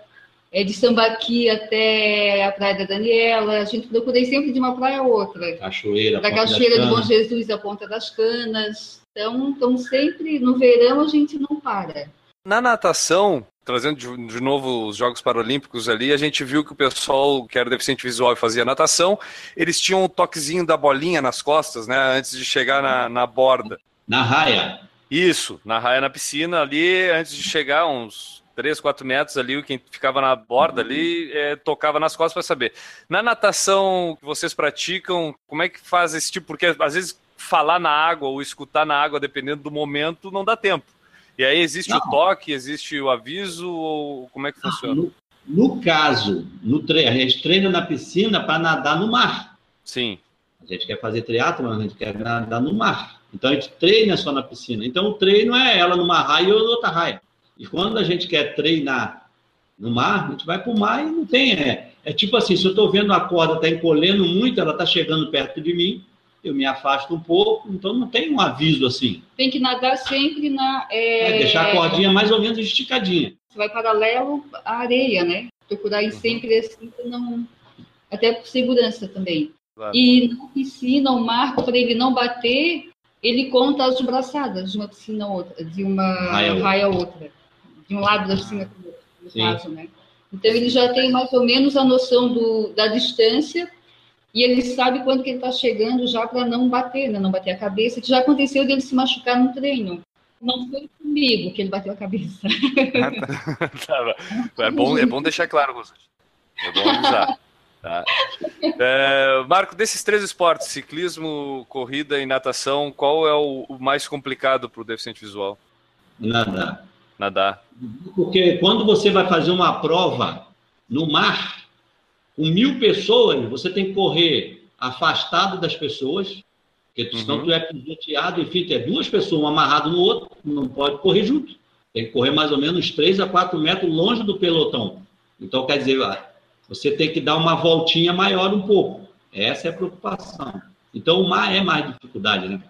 é de Sambaqui até a Praia da Daniela. A gente procura ir sempre de uma praia a outra. Cachoeira, Da Cachoeira de Bom. Jesus à Ponta das Canas. Então, então, sempre no verão a gente não para. Na natação, trazendo de, de novo os Jogos Paralímpicos ali, a gente viu que o pessoal que era deficiente visual e fazia natação, eles tinham um toquezinho da bolinha nas costas, né? Antes de chegar na, na borda. Na raia. Isso, na raia na piscina ali, antes de chegar uns 3, 4 metros ali, quem ficava na borda ali, é, tocava nas costas para saber. Na natação que vocês praticam, como é que faz esse tipo? Porque às vezes falar na água ou escutar na água, dependendo do momento, não dá tempo. E aí existe Não. o toque, existe o aviso, ou como é que funciona? No, no caso, no tre... a gente treina na piscina para nadar no mar. Sim. A gente quer fazer triatlo, mas a gente quer nadar no mar. Então a gente treina só na piscina. Então o treino é ela numa raia e eu outra raia. E quando a gente quer treinar no mar, a gente vai para o mar e não tem. É, é tipo assim: se eu estou vendo a corda está encolhendo muito, ela está chegando perto de mim, eu me afasto um pouco, então não tem um aviso assim. Tem que nadar sempre na. É, É, deixar a cordinha mais ou menos esticadinha. Você vai paralelo à areia, né? Procurar ir sempre assim para não. Até por segurança também. Claro. E na piscina, o marco, para ele não bater, ele conta as braçadas de uma piscina a outra, de uma Raia a outra. raia a outra. de um lado da piscina para o outro, no Sim. caso, né? Então ele já tem mais ou menos a noção do, da distância e ele sabe quando que ele está chegando já para não bater, né? não bater a cabeça, que já aconteceu dele se machucar no treino. Não foi comigo que ele bateu a cabeça. Tá, é, bom, é bom deixar claro, Rosângela. É bom avisar. Tá. É, Marco, desses três esportes, ciclismo, corrida e natação, qual é o, mais complicado para o deficiente visual? Nada. Nadar. Porque quando você vai fazer uma prova no mar, com mil pessoas, você tem que correr afastado das pessoas, porque tu- senão Uhum. tu é pisoteado, enfim, é duas pessoas, um amarrado no outro, não pode correr junto. Tem que correr mais ou menos 3 a 4 metros longe do pelotão. Então, quer dizer, você tem que dar uma voltinha maior um pouco. Essa é a preocupação. Então, o mar é mais dificuldade, né?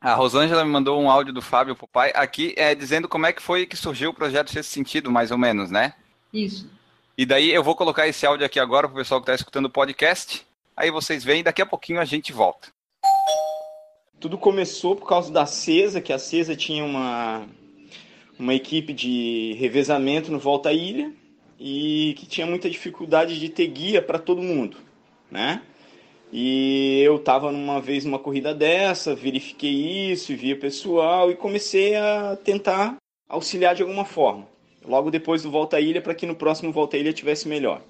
A Rosângela me mandou um áudio do Fábio pro pai aqui, é, dizendo como é que foi que surgiu o projeto Sexto Sentido, mais ou menos, né? Isso. E daí eu vou colocar esse áudio aqui agora pro pessoal que está escutando o podcast. Aí vocês veem, daqui a pouquinho a gente volta. Tudo começou por causa da CESA, que a CESA tinha uma, uma equipe de revezamento no Volta à Ilha e que tinha muita dificuldade de ter guia para todo mundo, né? E eu estava numa vez numa corrida dessa, verifiquei isso, via pessoal e comecei a tentar auxiliar de alguma forma. Logo depois do Volta à Ilha, para que no próximo Volta à Ilha tivesse melhor.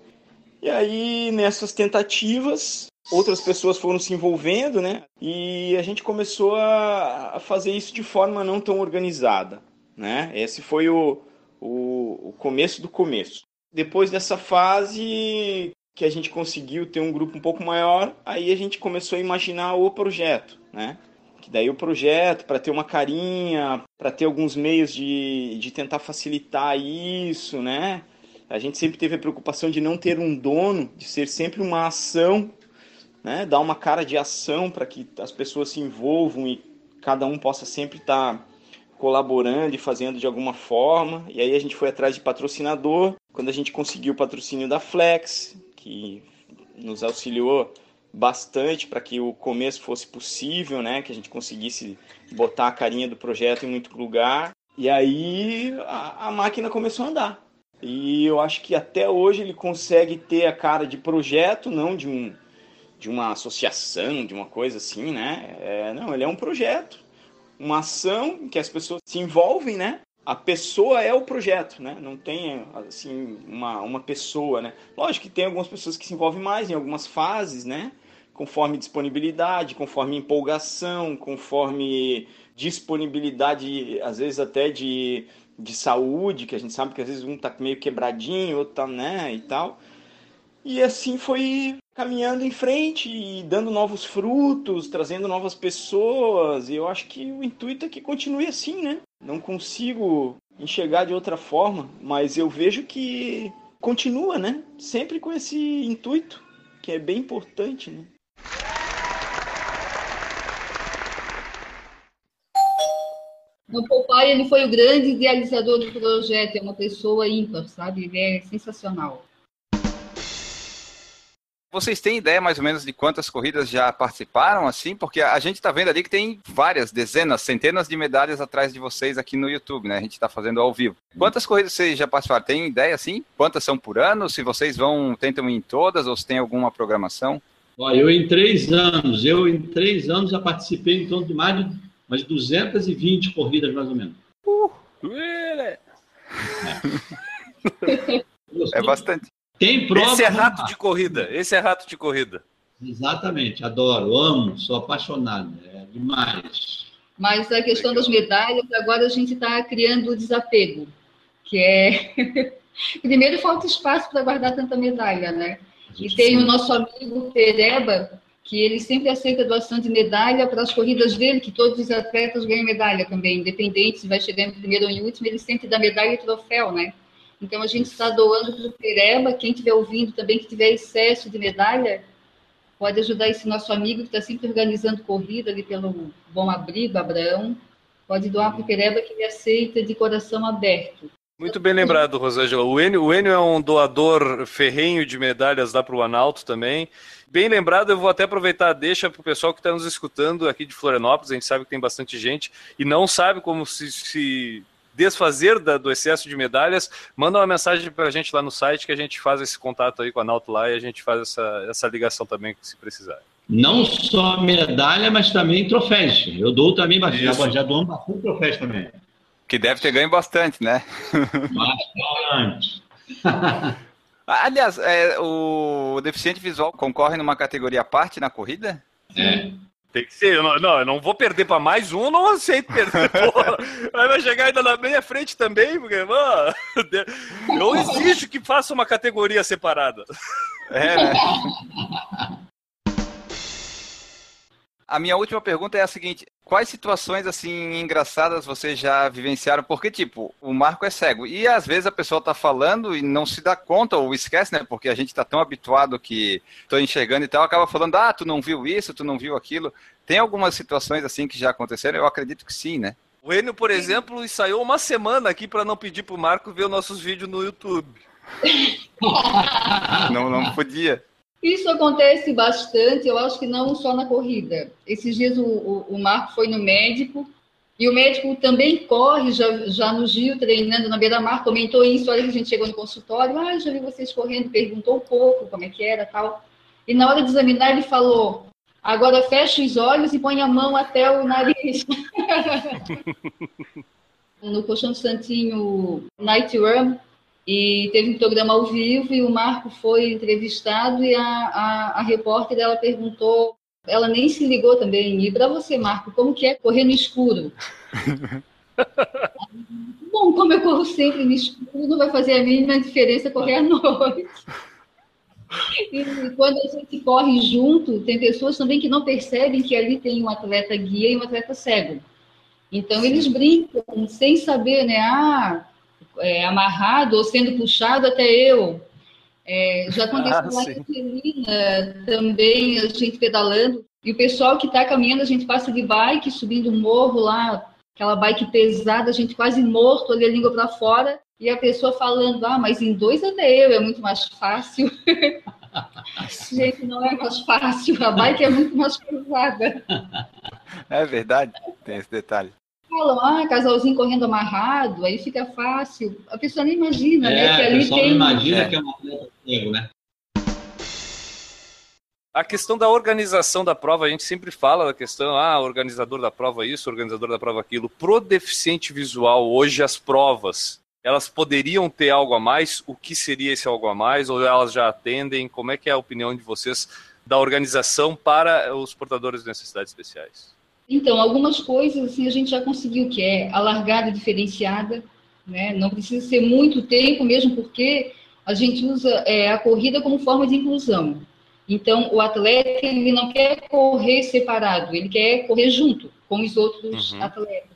E aí, nessas tentativas, outras pessoas foram se envolvendo, né? E a gente começou a fazer isso de forma não tão organizada, né? Esse foi o, o, o começo do começo. Depois dessa fase que a gente conseguiu ter um grupo um pouco maior, aí a gente começou a imaginar o projeto, né? Que daí o projeto, para ter uma carinha, para ter alguns meios de, de tentar facilitar isso, né? A gente sempre teve a preocupação de não ter um dono, de ser sempre uma ação, né? Dar uma cara de ação para que as pessoas se envolvam e cada um possa sempre estar colaborando e fazendo de alguma forma. E aí a gente foi atrás de patrocinador. Quando a gente conseguiu o patrocínio da Flex, que nos auxiliou bastante para que o começo fosse possível, né? Que a gente conseguisse botar a carinha do projeto em muito lugar. E aí a, a máquina começou a andar. E eu acho que até hoje ele consegue ter a cara de projeto, não de um de uma associação, de uma coisa assim, né? É, não, ele é um projeto, uma ação que as pessoas se envolvem, né? A pessoa é o projeto, né? Não tem assim uma, uma pessoa, né? Lógico que tem algumas pessoas que se envolvem mais em algumas fases, né? Conforme disponibilidade, conforme empolgação, conforme disponibilidade, às vezes até de, de saúde, que a gente sabe que às vezes um tá meio quebradinho, outro tá, né, e tal. E assim foi caminhando em frente e dando novos frutos, trazendo novas pessoas. E eu acho que o intuito é que continue assim, né? Não consigo enxergar de outra forma, mas eu vejo que continua, né? Sempre com esse intuito, que é bem importante, né? O Popeye, ele foi o grande idealizador do projeto, é uma pessoa ímpar, sabe? Ele é sensacional. Vocês têm ideia mais ou menos de quantas corridas já participaram, assim? Porque a gente está vendo ali que tem várias, dezenas, centenas de medalhas atrás de vocês aqui no YouTube, né? A gente está fazendo ao vivo. Quantas corridas vocês já participaram? Tem ideia, assim? Quantas são por ano? Se vocês vão, tentam ir em todas ou se tem alguma programação? Ó, eu em três anos, eu em três anos já participei em torno de mais de umas 220 corridas, mais ou menos. É bastante. Tem prova. Esse é rato de corrida. Esse é rato de corrida. Exatamente, adoro, amo, sou apaixonado, é demais. Mas a questão das medalhas, agora a gente está criando o desapego, que é. Primeiro, falta espaço para guardar tanta medalha, né? E tem o nosso amigo Pereba, que ele sempre aceita doação de medalha para as corridas dele, que todos os atletas ganham medalha também, independente se vai chegar em primeiro ou em último, ele sempre dá medalha e troféu, né? Então a gente está doando para o Pereba, quem estiver ouvindo também, que tiver excesso de medalha, pode ajudar esse nosso amigo que está sempre organizando corrida ali pelo Bom Abrigo, Abraão, pode doar para o Pereba que ele aceita de coração aberto. Muito bem lembrado, Rosângela. O Enio, o Enio é um doador ferrenho de medalhas lá para o Analto também. Bem lembrado, eu vou até aproveitar, deixa para o pessoal que está nos escutando aqui de Florianópolis, a gente sabe que tem bastante gente e não sabe como se, se desfazer da, do excesso de medalhas, manda uma mensagem para a gente lá no site que a gente faz esse contato aí com a Analto lá e a gente faz essa, essa ligação também, se precisar. Não só medalha, mas também troféus. Eu dou também bastante, já, já dou bastante troféus também. Que deve ter ganho bastante, né? Bastante. Aliás, é, o deficiente visual concorre numa categoria à parte na corrida? É. Tem que ser. Eu não, não, eu não vou perder para mais um, não aceito perder. Porra. Aí vai chegar ainda na minha frente também, porque, mano, eu exijo que faça uma categoria separada. É, né? A minha última pergunta é a seguinte: quais situações assim engraçadas vocês já vivenciaram? Porque, tipo, o Marco é cego e às vezes a pessoa tá falando e não se dá conta ou esquece, né? Porque a gente tá tão habituado que tô enxergando e tal, acaba falando, ah, tu não viu isso, tu não viu aquilo. Tem algumas situações assim que já aconteceram? Eu acredito que sim, né? O Enio, por exemplo, ensaiou uma semana aqui para não pedir pro Marco ver os nossos vídeos no YouTube. não, não podia. Isso acontece bastante, eu acho que não só na corrida. Esses dias o, o, o Marco foi no médico e o médico também corre, já, já no Gil, treinando na beira-mar, comentou isso, olha que a gente chegou no consultório, ah, já vi vocês correndo, perguntou um pouco como é que era tal. E na hora de examinar ele falou, agora fecha os olhos e põe a mão até o nariz. no Colchão Santinho Night Run, e teve um programa ao vivo e o Marco foi entrevistado e a, a, a repórter ela perguntou, ela nem se ligou também, e para você, Marco, como que é correr no escuro? Bom, como eu corro sempre no escuro, não vai fazer a mínima diferença correr à noite. E quando a gente corre junto, tem pessoas também que não percebem que ali tem um atleta guia e um atleta cego. Então, eles brincam sem saber, né? Ah, é, amarrado ou sendo puxado até eu. É, já aconteceu ah, lá em Celina, também, a gente pedalando, e o pessoal que está caminhando, a gente passa de bike, subindo um morro lá, aquela bike pesada, a gente quase morto, ali a língua para fora, e a pessoa falando, ah, mas em dois até eu, é muito mais fácil. gente, não é mais fácil, a bike é muito mais pesada. É verdade, tem esse detalhe falam, ah, casalzinho correndo amarrado, aí fica fácil. A pessoa nem imagina, é, né? Que ali tem. imagina é. que é um atleta cego, né? A questão da organização da prova, a gente sempre fala da questão, ah, organizador da prova isso, organizador da prova aquilo. Pro deficiente visual, hoje as provas, elas poderiam ter algo a mais? O que seria esse algo a mais? Ou elas já atendem? Como é que é a opinião de vocês da organização para os portadores de necessidades especiais? Então, algumas coisas assim, a gente já conseguiu, que é a largada diferenciada, né? não precisa ser muito tempo, mesmo porque a gente usa é, a corrida como forma de inclusão. Então, o atleta ele não quer correr separado, ele quer correr junto com os outros uhum. atletas.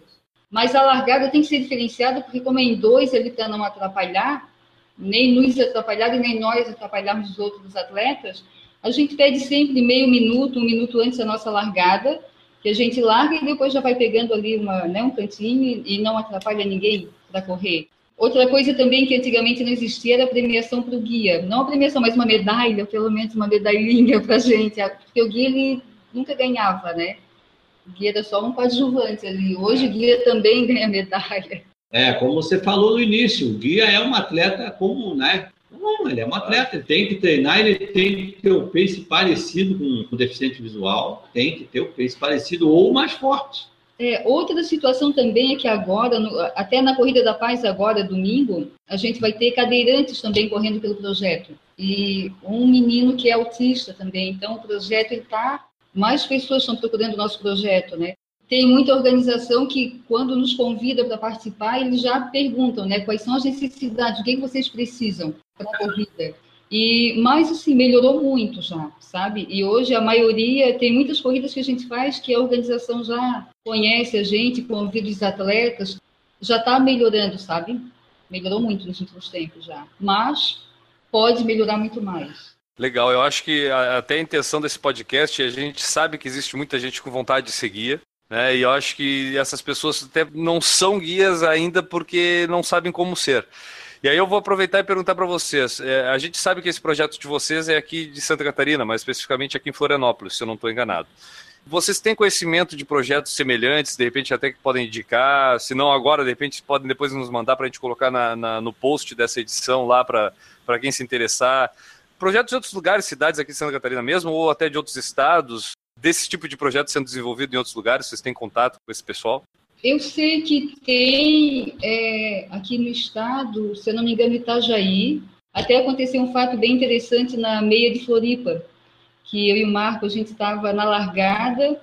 Mas a largada tem que ser diferenciada, porque como é em dois, ele para não atrapalhar, nem nos atrapalhar e nem nós atrapalharmos os outros atletas, a gente pede sempre meio minuto, um minuto antes da nossa largada, que a gente larga e depois já vai pegando ali uma, né, um cantinho e não atrapalha ninguém para correr. Outra coisa também que antigamente não existia era a premiação para o guia. Não a premiação, mas uma medalha, pelo menos uma medalhinha para a gente. Porque o guia ele nunca ganhava, né? O guia era só um coadjuvante ali. Hoje o guia também ganha medalha. É, como você falou no início, o guia é um atleta comum, né? Não, ele é um atleta, ele tem que treinar, ele tem que ter o pace parecido com, o deficiente visual, tem que ter o pace parecido ou mais forte. É, outra situação também é que agora, no, até na Corrida da Paz, agora, domingo, a gente vai ter cadeirantes também correndo pelo projeto. E um menino que é autista também. Então, o projeto está. Mais pessoas estão procurando o nosso projeto, né? Tem muita organização que, quando nos convida para participar, eles já perguntam, né? Quais são as necessidades, o que, é que vocês precisam para a corrida. E, mas, assim, melhorou muito já, sabe? E hoje a maioria, tem muitas corridas que a gente faz que a organização já conhece a gente, convida os atletas, já está melhorando, sabe? Melhorou muito nos últimos tempos já. Mas pode melhorar muito mais. Legal, eu acho que até a intenção desse podcast, a gente sabe que existe muita gente com vontade de seguir, Né? E eu acho que essas pessoas até não são guias ainda porque não sabem como ser. E aí eu vou aproveitar e perguntar para vocês. É, a gente sabe que esse projeto de vocês é aqui de Santa Catarina, mas especificamente aqui em Florianópolis, se eu não estou enganado. Vocês têm conhecimento de projetos semelhantes, de repente até que podem indicar, se não agora, de repente podem depois nos mandar para a gente colocar na, na, no post dessa edição lá para quem se interessar. Projetos de outros lugares, cidades aqui de Santa Catarina mesmo, ou até de outros estados, desse tipo de projeto sendo desenvolvido em outros lugares, vocês têm contato com esse pessoal? Eu sei que tem é, aqui no estado, se eu não me engano, Itajaí, até aconteceu um fato bem interessante na meia de Floripa, que eu e o Marco, a gente estava na largada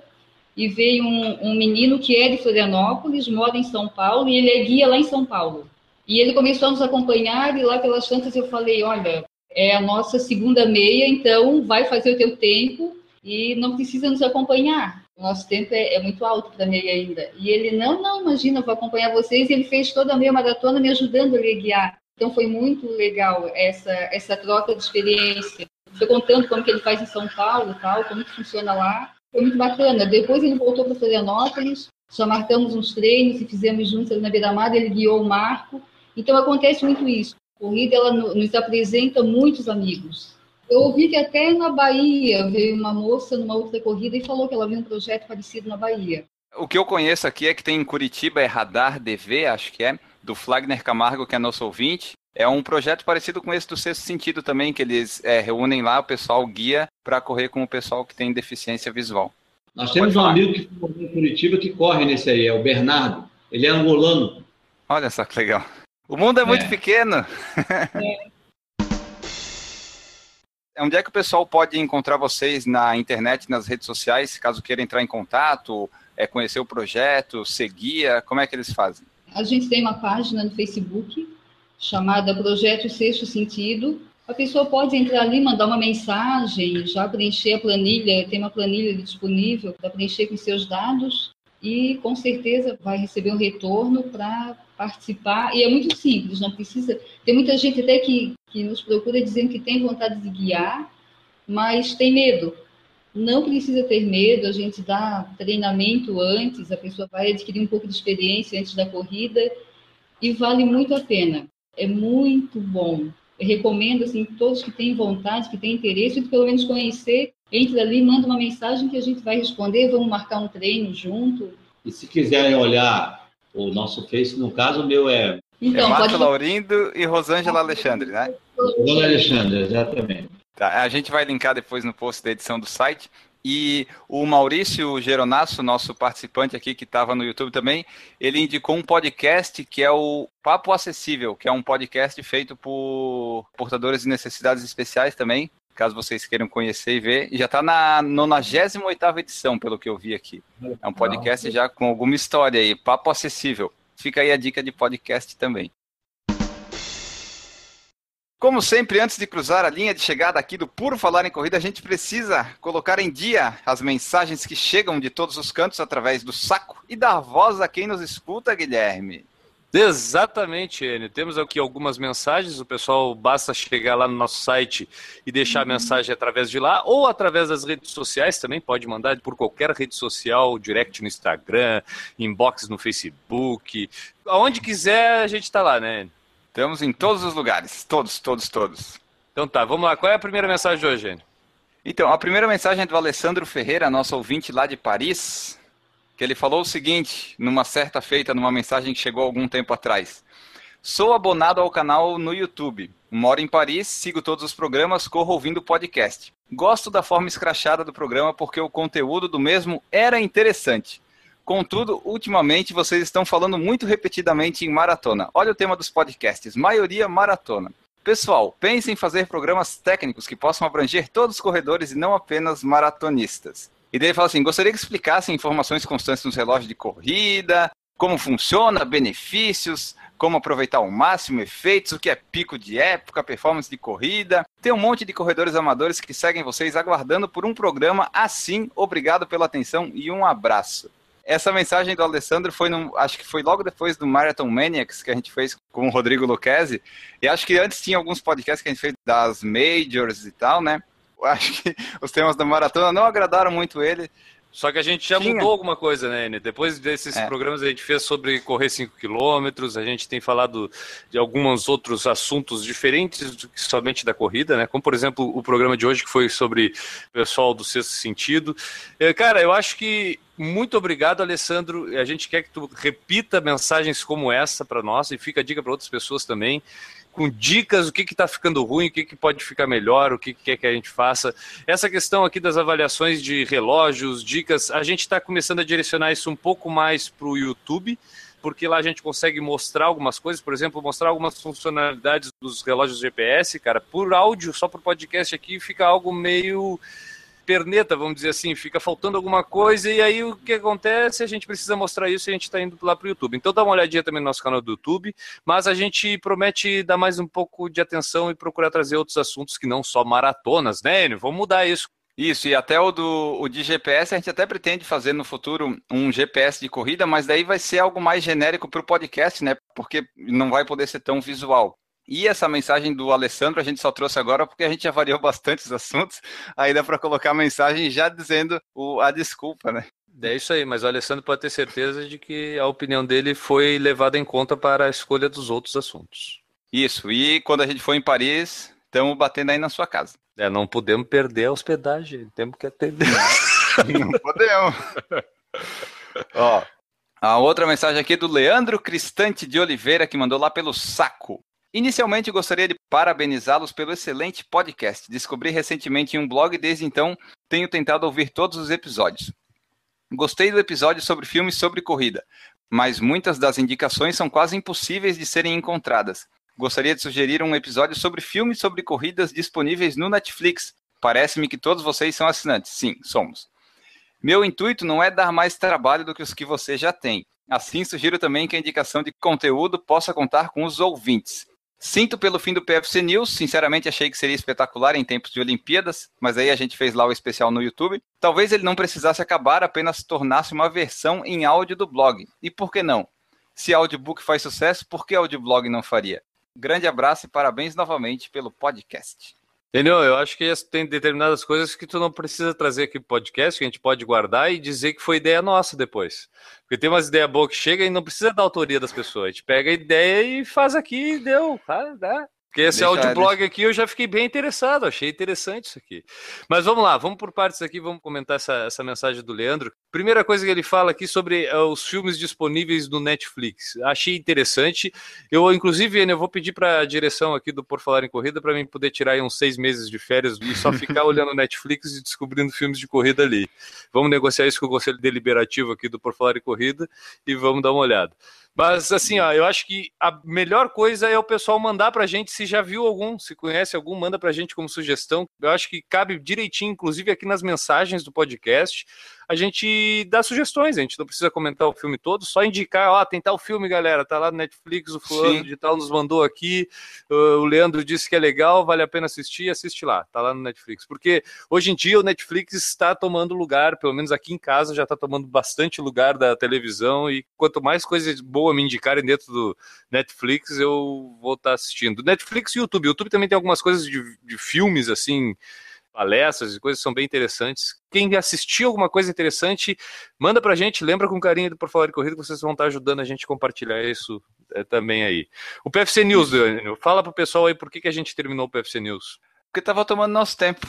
e veio um, um, menino que é de Florianópolis, mora em São Paulo, e ele é guia lá em São Paulo. E ele começou a nos acompanhar, e lá pelas tantas eu falei, olha, é a nossa segunda meia, então vai fazer o teu tempo e não precisa nos acompanhar. O nosso tempo é, é muito alto para meia ainda. E ele, não, não, imagina, vou acompanhar vocês. E ele fez toda a meia maratona me ajudando a guiar. Então foi muito legal essa, essa troca de experiência. Foi contando como que ele faz em São Paulo, tal, como que funciona lá. Foi muito bacana. Depois ele voltou para Florianópolis, só marcamos uns treinos e fizemos juntos na beira-mar, ele guiou o Marco. Então acontece muito isso. A corrida ela nos apresenta muitos amigos. Eu ouvi que até na Bahia veio uma moça numa outra corrida e falou que ela viu um projeto parecido na Bahia. O que eu conheço aqui é que tem em Curitiba, é Radar DV, acho que é, do Flagner Camargo, que é nosso ouvinte. É um projeto parecido com esse do Sexto Sentido também, que eles é, reúnem lá o pessoal guia para correr com o pessoal que tem deficiência visual. Nós temos um amigo que em Curitiba que corre nesse aí, é o Bernardo. Ele é angolano. Olha só que legal. O mundo é muito é. pequeno. É. Onde é que o pessoal pode encontrar vocês na internet, nas redes sociais, caso queira entrar em contato, é, conhecer o projeto, seguir? Como é que eles fazem? A gente tem uma página no Facebook chamada Projeto Sexto Sentido. A pessoa pode entrar ali, mandar uma mensagem, já preencher a planilha, tem uma planilha disponível para preencher com seus dados e com certeza vai receber um retorno para participar. E é muito simples, não precisa. Tem muita gente até que, que nos procura dizendo que tem vontade de guiar, mas tem medo. Não precisa ter medo, a gente dá treinamento antes, a pessoa vai adquirir um pouco de experiência antes da corrida e vale muito a pena. É muito bom. Eu recomendo assim todos que têm vontade, que têm interesse, de pelo menos conhecer, entre ali, manda uma mensagem que a gente vai responder, vamos marcar um treino junto. E se quiserem olhar o nosso Face, no caso, o meu é. Então, é Marco pode... Laurindo e Rosângela Alexandre, né? Rosângela Alexandre, exatamente. Tá, a gente vai linkar depois no post da edição do site. E o Maurício Geronasso, nosso participante aqui que estava no YouTube também, ele indicou um podcast que é o Papo Acessível, que é um podcast feito por portadores de necessidades especiais também, caso vocês queiram conhecer e ver. E já está na 98 edição, pelo que eu vi aqui. É um podcast já com alguma história aí, papo acessível. Fica aí a dica de podcast também. Como sempre, antes de cruzar a linha de chegada aqui do Puro Falar em Corrida, a gente precisa colocar em dia as mensagens que chegam de todos os cantos através do saco e da voz a quem nos escuta, Guilherme. Exatamente, Enio. Temos aqui algumas mensagens. O pessoal basta chegar lá no nosso site e deixar a uhum. mensagem através de lá ou através das redes sociais também. Pode mandar por qualquer rede social, direct no Instagram, inbox no Facebook. Aonde quiser, a gente está lá, né? Enio? Estamos em todos os lugares. Todos, todos, todos. Então tá, vamos lá. Qual é a primeira mensagem de hoje, Enio? Então, a primeira mensagem é do Alessandro Ferreira, nosso ouvinte lá de Paris que ele falou o seguinte, numa certa feita, numa mensagem que chegou algum tempo atrás. Sou abonado ao canal no YouTube. Moro em Paris, sigo todos os programas, corro ouvindo podcast. Gosto da forma escrachada do programa porque o conteúdo do mesmo era interessante. Contudo, ultimamente vocês estão falando muito repetidamente em maratona. Olha o tema dos podcasts, maioria maratona. Pessoal, pense em fazer programas técnicos que possam abranger todos os corredores e não apenas maratonistas. E daí ele fala assim: gostaria que explicasse informações constantes nos relógios de corrida, como funciona, benefícios, como aproveitar ao máximo efeitos, o que é pico de época, performance de corrida. Tem um monte de corredores amadores que seguem vocês aguardando por um programa assim. Obrigado pela atenção e um abraço. Essa mensagem do Alessandro foi, acho que foi logo depois do Marathon Maniacs que a gente fez com o Rodrigo Lucchesi. E acho que antes tinha alguns podcasts que a gente fez das Majors e tal, né? acho que os temas da maratona não agradaram muito ele. Só que a gente já Tinha. mudou alguma coisa, né, Enio? Depois desses É. programas a gente fez sobre correr 5 quilômetros, a gente tem falado de alguns outros assuntos diferentes do que somente da corrida, né? Como, por exemplo, o programa de hoje que foi sobre o pessoal do sexto sentido. Eh, Cara, eu acho que muito obrigado, Alessandro. A gente quer que tu repita mensagens como essa para nós e fica a dica para outras pessoas também com dicas, o que está ficando ruim, o que, que pode ficar melhor, o que, que quer que a gente faça. Essa questão aqui das avaliações de relógios, dicas, a gente está começando a direcionar isso um pouco mais para o YouTube, porque lá a gente consegue mostrar algumas coisas, por exemplo, mostrar algumas funcionalidades dos relógios GPS, cara, por áudio, só por podcast aqui, fica algo meio perneta, vamos dizer assim, fica faltando alguma coisa e aí o que acontece? A gente precisa mostrar isso e a gente está indo lá para o YouTube. Então dá uma olhadinha também no nosso canal do YouTube, mas a gente promete dar mais um pouco de atenção e procurar trazer outros assuntos que não só maratonas, né, Enio? Vamos mudar isso. Isso, e até o do o de GPS, a gente até pretende fazer no futuro um GPS de corrida, mas daí vai ser algo mais genérico para o podcast, né? Porque não vai poder ser tão visual. E essa mensagem do Alessandro a gente só trouxe agora porque a gente já variou bastante os assuntos. Aí dá para colocar a mensagem já dizendo o, a desculpa, né? É isso aí, mas o Alessandro pode ter certeza de que a opinião dele foi levada em conta para a escolha dos outros assuntos. Isso, e quando a gente for em Paris, estamos batendo aí na sua casa. É, não podemos perder a hospedagem, temos que atender. Não podemos. Ó, a outra mensagem aqui é do Leandro Cristante de Oliveira, que mandou lá pelo saco. Inicialmente gostaria de parabenizá-los pelo excelente podcast. Descobri recentemente em um blog e desde então tenho tentado ouvir todos os episódios. Gostei do episódio sobre filmes sobre corrida, mas muitas das indicações são quase impossíveis de serem encontradas. Gostaria de sugerir um episódio sobre filmes sobre corridas disponíveis no Netflix. Parece-me que todos vocês são assinantes. Sim, somos. Meu intuito não é dar mais trabalho do que os que você já tem. Assim, sugiro também que a indicação de conteúdo possa contar com os ouvintes. Sinto pelo fim do PFC News, sinceramente achei que seria espetacular em tempos de Olimpíadas, mas aí a gente fez lá o especial no YouTube. Talvez ele não precisasse acabar, apenas tornasse uma versão em áudio do blog. E por que não? Se audiobook faz sucesso, por que audioblog não faria? Grande abraço e parabéns novamente pelo podcast. Entendeu? Eu acho que tem determinadas coisas que tu não precisa trazer aqui pro podcast, que a gente pode guardar e dizer que foi ideia nossa depois. Porque tem umas ideias boas que chegam e não precisa da autoria das pessoas. A gente pega a ideia e faz aqui e deu. Tá, dá. Porque esse Deixa- audioblog aqui eu já fiquei bem interessado, achei interessante isso aqui. Mas vamos lá, vamos por partes aqui, vamos comentar essa, essa mensagem do Leandro. Primeira coisa que ele fala aqui sobre eh, os filmes disponíveis no Netflix. Achei interessante. Eu, inclusive, eu vou pedir para a direção aqui do Por Falar em Corrida para mim poder tirar aí uns seis meses de férias e só ficar olhando Netflix e descobrindo filmes de corrida ali. Vamos negociar isso com o Conselho Deliberativo aqui do Por Falar em Corrida e vamos dar uma olhada. Mas assim, ó, eu acho que a melhor coisa é o pessoal mandar pra gente se já viu algum, se conhece algum, manda pra gente como sugestão. Eu acho que cabe direitinho, inclusive aqui nas mensagens do podcast, a gente dá sugestões, a gente não precisa comentar o filme todo, só indicar, ó, tem tal filme, galera, tá lá no Netflix, o fulano Sim. de tal nos mandou aqui, o Leandro disse que é legal, vale a pena assistir, assiste lá, tá lá no Netflix. Porque hoje em dia o Netflix está tomando lugar, pelo menos aqui em casa já está tomando bastante lugar da televisão e quanto mais coisas boas me indicarem dentro do Netflix, eu vou estar assistindo. Netflix e YouTube. YouTube também tem algumas coisas de, de filmes assim, palestras e coisas são bem interessantes. Quem assistiu alguma coisa interessante, manda pra gente, lembra com carinho do Por Falar de Corrida que vocês vão estar ajudando a gente a compartilhar isso é, também aí. O PFC News, Daniel, fala pro pessoal aí por que, que a gente terminou o PFC News. Porque tava tomando nosso tempo.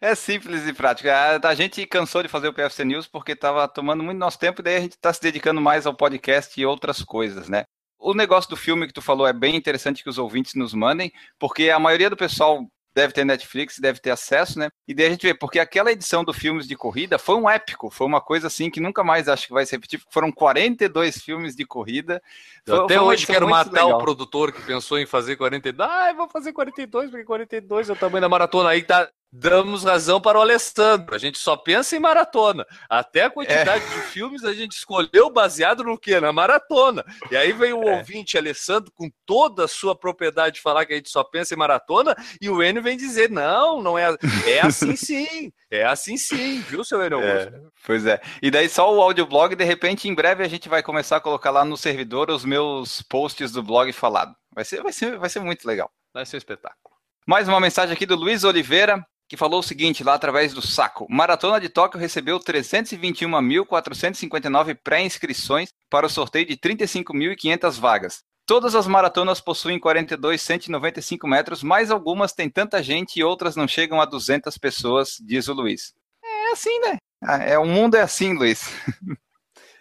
É simples e prático. A, a gente cansou de fazer o PFC News porque estava tomando muito nosso tempo e daí a gente está se dedicando mais ao podcast e outras coisas, né? O negócio do filme que tu falou é bem interessante que os ouvintes nos mandem, porque a maioria do pessoal deve ter Netflix, deve ter acesso, né? E daí a gente vê, porque aquela edição do filmes de corrida foi um épico, foi uma coisa assim que nunca mais acho que vai se repetir, porque foram 42 filmes de corrida. Foi- até foi hoje quero matar legal. o produtor que pensou em fazer 42. Ah, vou fazer 42, porque 42 é o tamanho da maratona. Aí tá, damos razão para o Alessandro. A gente só pensa em maratona. Até a quantidade É. de filmes a gente escolheu baseado no quê? Na maratona. E aí vem o É. ouvinte Alessandro com toda a sua propriedade falar que a gente só pensa em maratona e o Enio vem dizer: não, não é. É assim sim. É assim sim, viu, seu Enio Augusto? É, pois é. E daí só o audioblog, de repente, em breve a gente vai começar a colocar lá no servidor os meus posts do blog falado. Vai ser, vai ser, vai ser muito legal. Vai ser um espetáculo. Mais uma mensagem aqui do Luiz Oliveira. Que falou o seguinte lá através do saco. Maratona de Tóquio recebeu 321.459 pré-inscrições para o sorteio de 35.500 vagas. Todas as maratonas possuem 42, 195 metros, mas algumas têm tanta gente e outras não chegam a 200 pessoas, diz o Luiz. É assim, né? Ah, É, o mundo é assim, Luiz.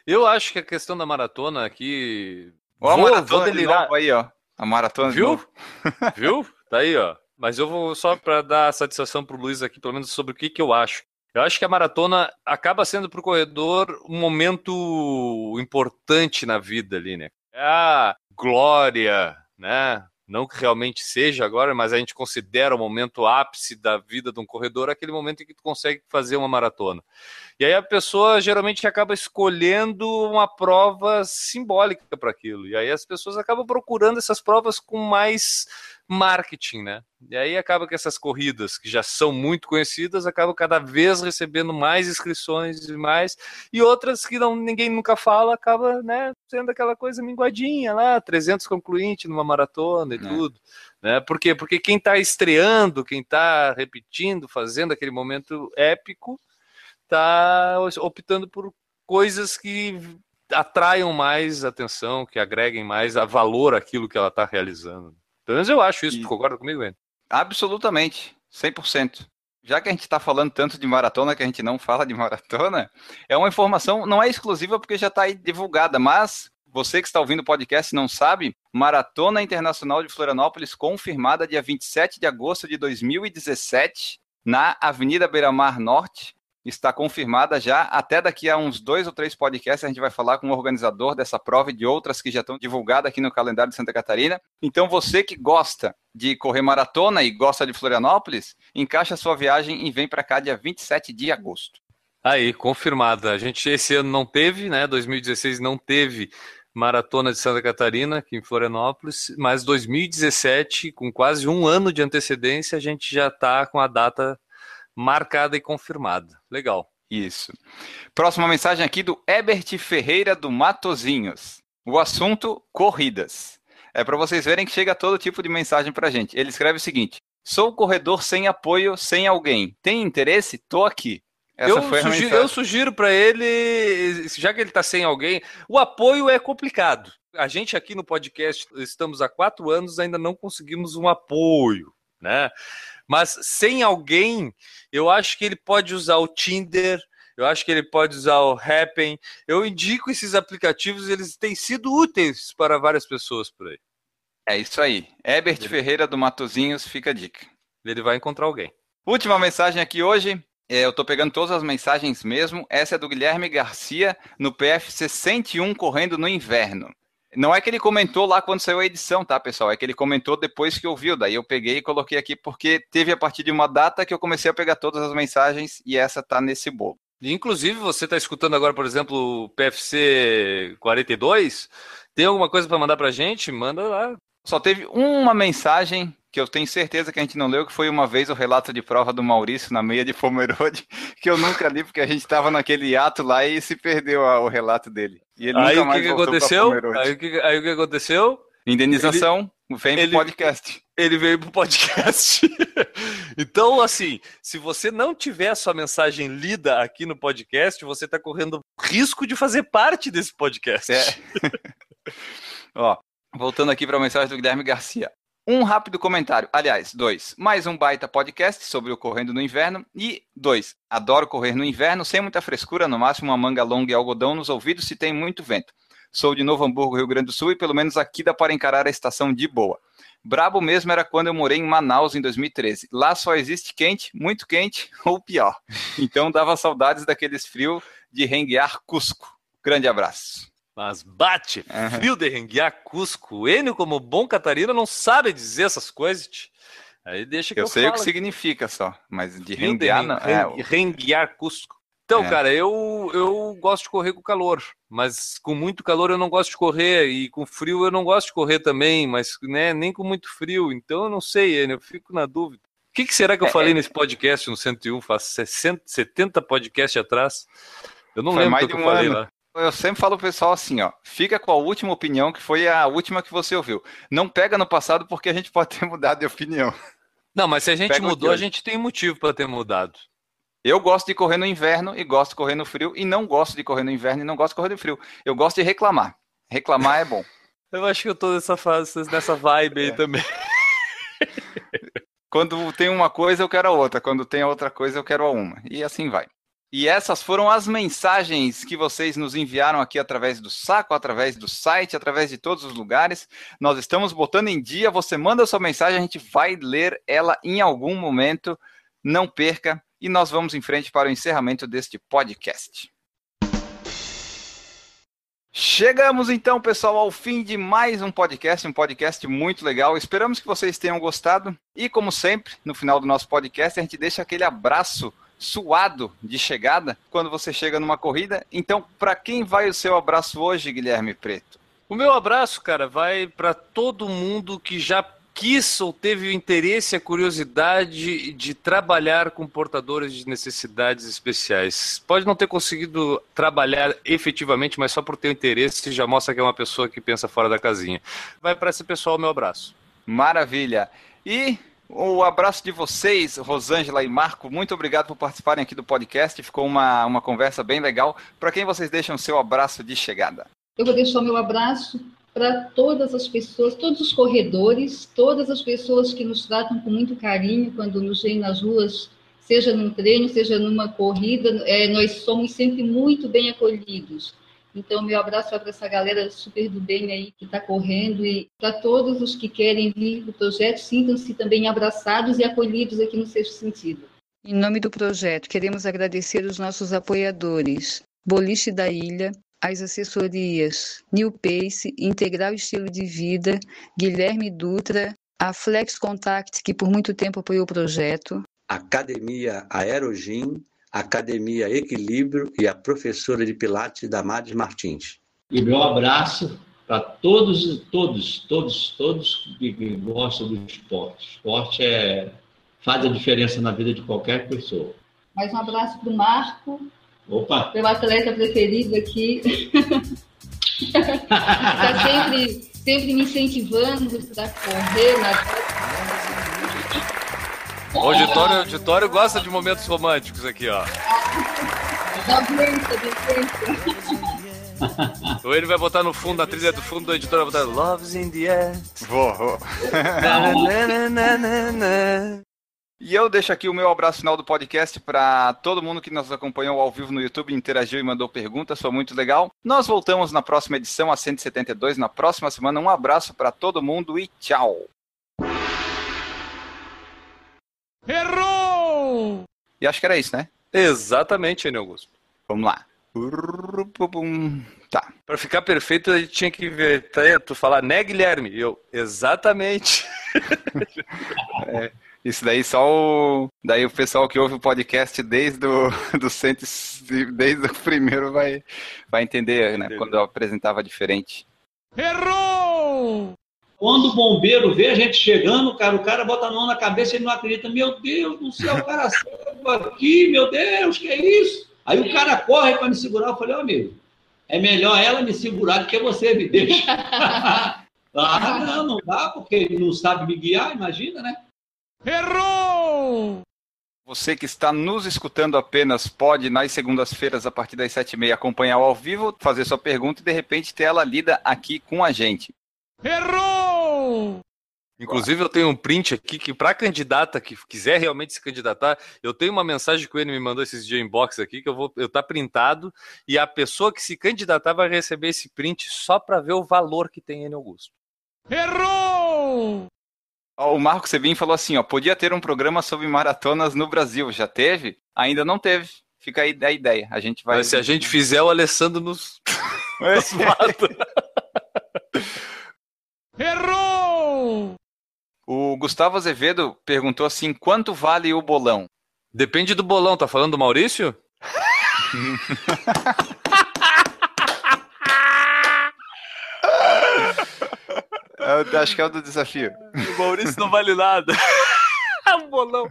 Eu acho que a questão da maratona aqui. Ó, a maratona vou de delirar. novo aí, ó. A maratona de Viu? Viu? Tá aí, ó. Mas eu vou só para dar satisfação pro Luiz aqui, pelo menos sobre o que, que eu acho. Eu acho que a maratona acaba sendo pro corredor um momento importante na vida ali, né? É a glória, né? Não que realmente seja agora, mas a gente considera o momento ápice da vida de um corredor aquele momento em que tu consegue fazer uma maratona. E aí a pessoa geralmente acaba escolhendo uma prova simbólica para aquilo. E aí as pessoas acabam procurando essas provas com mais marketing, né? E aí acaba que essas corridas que já são muito conhecidas acabam cada vez recebendo mais inscrições e mais e outras que não ninguém nunca fala acaba, né, sendo aquela coisa minguadinha lá, 300 concluinte numa maratona e É. tudo, né? Por quê? Porque quem está estreando, quem está repetindo, fazendo aquele momento épico, está optando por coisas que atraiam mais atenção, que agreguem mais valor àquilo que ela está realizando. Pelo menos eu acho isso. E- Tu concorda comigo, Enio? Absolutamente, 100%. Já que a gente está falando tanto de maratona que a gente não fala de maratona, é uma informação, não é exclusiva porque já está aí divulgada, mas você que está ouvindo o podcast não sabe, Maratona Internacional de Florianópolis confirmada dia 27 de agosto de 2017 na Avenida Beira Mar Norte. Está confirmada já. Até daqui a uns dois ou três podcasts a gente vai falar com o organizador dessa prova e de outras que já estão divulgadas aqui no calendário de Santa Catarina. Então você que gosta de correr maratona e gosta de Florianópolis, encaixa sua viagem e vem para cá dia 27 de agosto. Aí, confirmada. A gente esse ano não teve, né? 2016 não teve Maratona de Santa Catarina aqui em Florianópolis, mas 2017, com quase um ano de antecedência, a gente já está com a data marcada e confirmada. Legal. Isso. Próxima mensagem aqui do Ebert Ferreira do Matozinhos. O assunto corridas. É para vocês verem que chega todo tipo de mensagem para gente. Ele escreve o seguinte: Sou corredor sem apoio, sem alguém. Tem interesse? Tô aqui. Essa eu, foi a sugiro, mensagem. eu sugiro para ele, já que ele está sem alguém, o apoio é complicado. A gente aqui no podcast estamos há quatro anos ainda não conseguimos um apoio, né? Mas sem alguém, eu acho que ele pode usar o Tinder, eu acho que ele pode usar o Happn. Eu indico esses aplicativos, eles têm sido úteis para várias pessoas por aí. É isso aí. Ebert Ferreira do Matozinhos, fica a dica. Ele vai encontrar alguém. Última mensagem aqui hoje. É, eu tô pegando todas as mensagens mesmo. Essa é do Guilherme Garcia no PFC 101 correndo no inverno. Não é que ele comentou lá quando saiu a edição, tá, pessoal? É que ele comentou depois que ouviu. Daí eu peguei e coloquei aqui porque teve a partir de uma data que eu comecei a pegar todas as mensagens e essa tá nesse bolo. Inclusive, você está escutando agora, por exemplo, o PFC 42. Tem alguma coisa para mandar para gente? Manda lá. Só teve uma mensagem que eu tenho certeza que a gente não leu, que foi uma vez o relato de prova do Maurício na meia de Pomerode, que eu nunca li porque a gente estava naquele ato lá e se perdeu a- o relato dele. E ele Aí nunca o que, que aconteceu? Aí o que, aí o que aconteceu? Indenização, vem ele- pro podcast. Ele veio pro podcast. então, assim, se você não tiver a sua mensagem lida aqui no podcast, você está correndo risco de fazer parte desse podcast. É. Ó, voltando aqui para a mensagem do Guilherme Garcia. Um rápido comentário, aliás, dois. Mais um baita podcast sobre o correndo no inverno. E dois, adoro correr no inverno, sem muita frescura, no máximo uma manga longa e algodão nos ouvidos se tem muito vento. Sou de Novo Hamburgo, Rio Grande do Sul, e pelo menos aqui dá para encarar a estação de boa. Brabo mesmo era quando eu morei em Manaus em 2013. Lá só existe quente, muito quente ou pior. Então dava saudades daqueles frios de renguear Cusco. Grande abraço. Mas bate, Aham. frio de renguear Cusco. Enio, como bom catarina, não sabe dizer essas coisas. tch. Aí deixa que eu, Eu sei o que falo. significa só, mas de renguear ren- não. É, renguear Cusco. Então, É. cara, eu, eu gosto de correr com calor, mas com muito calor eu não gosto de correr, e com frio eu não gosto de correr também, mas né, nem com muito frio. Então eu não sei, Enio, eu fico na dúvida. O que, que será que eu É, falei é. nesse podcast no 101, faz 60, 70 podcasts atrás? Eu não Foi lembro mais o que de eu um falei ano. lá. Eu sempre falo pro pessoal assim, ó, fica com a última opinião que foi a última que você ouviu. Não pega no passado porque a gente pode ter mudado de opinião. Não, mas se a gente Pega mudou, a gente tem motivo pra ter mudado. Eu gosto de correr no inverno e gosto de correr no frio e não gosto de correr no inverno e não gosto de correr no frio. Eu gosto de reclamar. Reclamar é bom. Eu acho que eu tô nessa fase, nessa vibe aí É. também. Quando tem uma coisa, eu quero a outra. Quando tem a outra coisa, eu quero a uma. E assim vai. E essas foram as mensagens que vocês nos enviaram aqui através do saco, através do site, através de todos os lugares. Nós estamos botando em dia. Você manda sua mensagem, a gente vai ler ela em algum momento. Não perca. E nós vamos em frente para o encerramento deste podcast. Chegamos então, pessoal, ao fim de mais um podcast, um podcast muito legal. Esperamos que vocês tenham gostado. E como sempre, no final do nosso podcast, a gente deixa aquele abraço suado de chegada quando você chega numa corrida. Então, para quem vai o seu abraço hoje, Guilherme Preto? O meu abraço, cara, vai pra todo mundo que já quis ou teve o interesse e a curiosidade de trabalhar com portadores de necessidades especiais. Pode não ter conseguido trabalhar efetivamente, mas só por ter o interesse já mostra que é uma pessoa que pensa fora da casinha. Vai pra esse pessoal o meu abraço. Maravilha. E o abraço de vocês, Rosângela e Marco. Muito obrigado por participarem aqui do podcast. Ficou uma, uma conversa bem legal. Para quem vocês deixam seu abraço de chegada? Eu vou deixar meu abraço para todas as pessoas, todos os corredores, todas as pessoas que nos tratam com muito carinho quando nos veem nas ruas, seja num treino, seja numa corrida, é, nós somos sempre muito bem acolhidos. Então, meu abraço vai para essa galera super do bem aí que está correndo e para todos os que querem vir para o projeto, sintam-se também abraçados e acolhidos aqui no sexto sentido. Em nome do projeto, queremos agradecer os nossos apoiadores, Boliche da Ilha, as assessorias New Pace, Integral Estilo de Vida, Guilherme Dutra, a Flex Contact, que por muito tempo apoiou o projeto, Academia Aerogim, Academia Equilíbrio e a professora de Pilates Damares Martins. E meu abraço para todos, todos, todos, todos que que gostam do esporte. Esporte é, faz a diferença na vida de qualquer pessoa. Mais um abraço para o Marco, Opa! meu atleta preferido aqui. Está sempre, sempre me incentivando para correr, nadar. O auditório, auditório gosta de momentos românticos aqui, ó. Da doença, da doença. Ou ele vai botar no fundo, na trilha do fundo do editor, vai botar Love's in the air. Vou, vou. E eu deixo aqui o meu abraço final do podcast para todo mundo que nos acompanhou ao vivo no YouTube, interagiu e mandou perguntas, foi muito legal. Nós voltamos na próxima edição, a 172, na próxima semana. Um abraço para todo mundo e tchau. E acho que era isso, né? Exatamente, Enio Augusto. Vamos lá. Tá. Pra ficar perfeito, a gente tinha que ver, tá, tu falar, né, Guilherme? E eu, exatamente. Isso daí só o. Daí o pessoal que ouve o podcast desde o do cento, desde o primeiro vai, vai entender, né? Entendeu. Quando eu apresentava diferente. Errou! Quando o bombeiro vê a gente chegando, cara, o cara bota a mão na cabeça e ele não acredita. Meu Deus do céu, o cara cego aqui, meu Deus, que é isso? Aí o cara corre para me segurar. Eu falei, ô amigo, é melhor ela me segurar do que você me deixa. ah, não, não dá, porque ele não sabe me guiar, imagina, né? Errou! Você que está nos escutando apenas pode, nas segundas-feiras, a partir das sete e meia, acompanhar ao vivo, fazer sua pergunta e, de repente, ter ela lida aqui com a gente. Errou! Inclusive, eu tenho um print aqui que, para candidata que quiser realmente se candidatar, eu tenho uma mensagem que o Enio me mandou esses dias em box aqui, que eu vou, eu tá printado, e a pessoa que se candidatar vai receber esse print só para ver o valor que tem Enio Augusto. Errou! Ó, O Marco Sebin falou assim, ó, podia ter um programa sobre maratonas no Brasil. Já teve? Ainda não teve. Fica aí a ideia. A gente vai. Mas se a gente fizer, o Alessandro nos, nos mata. Errou! O Gustavo Azevedo perguntou assim: quanto vale o bolão? Depende do bolão, tá falando do Maurício? Eu acho que é o do desafio. O Maurício não vale nada. o bolão.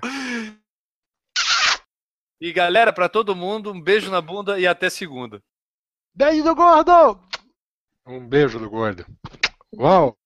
E galera, pra todo mundo, um beijo na bunda e até segunda. Beijo do gordo! Um beijo do gordo. Uau!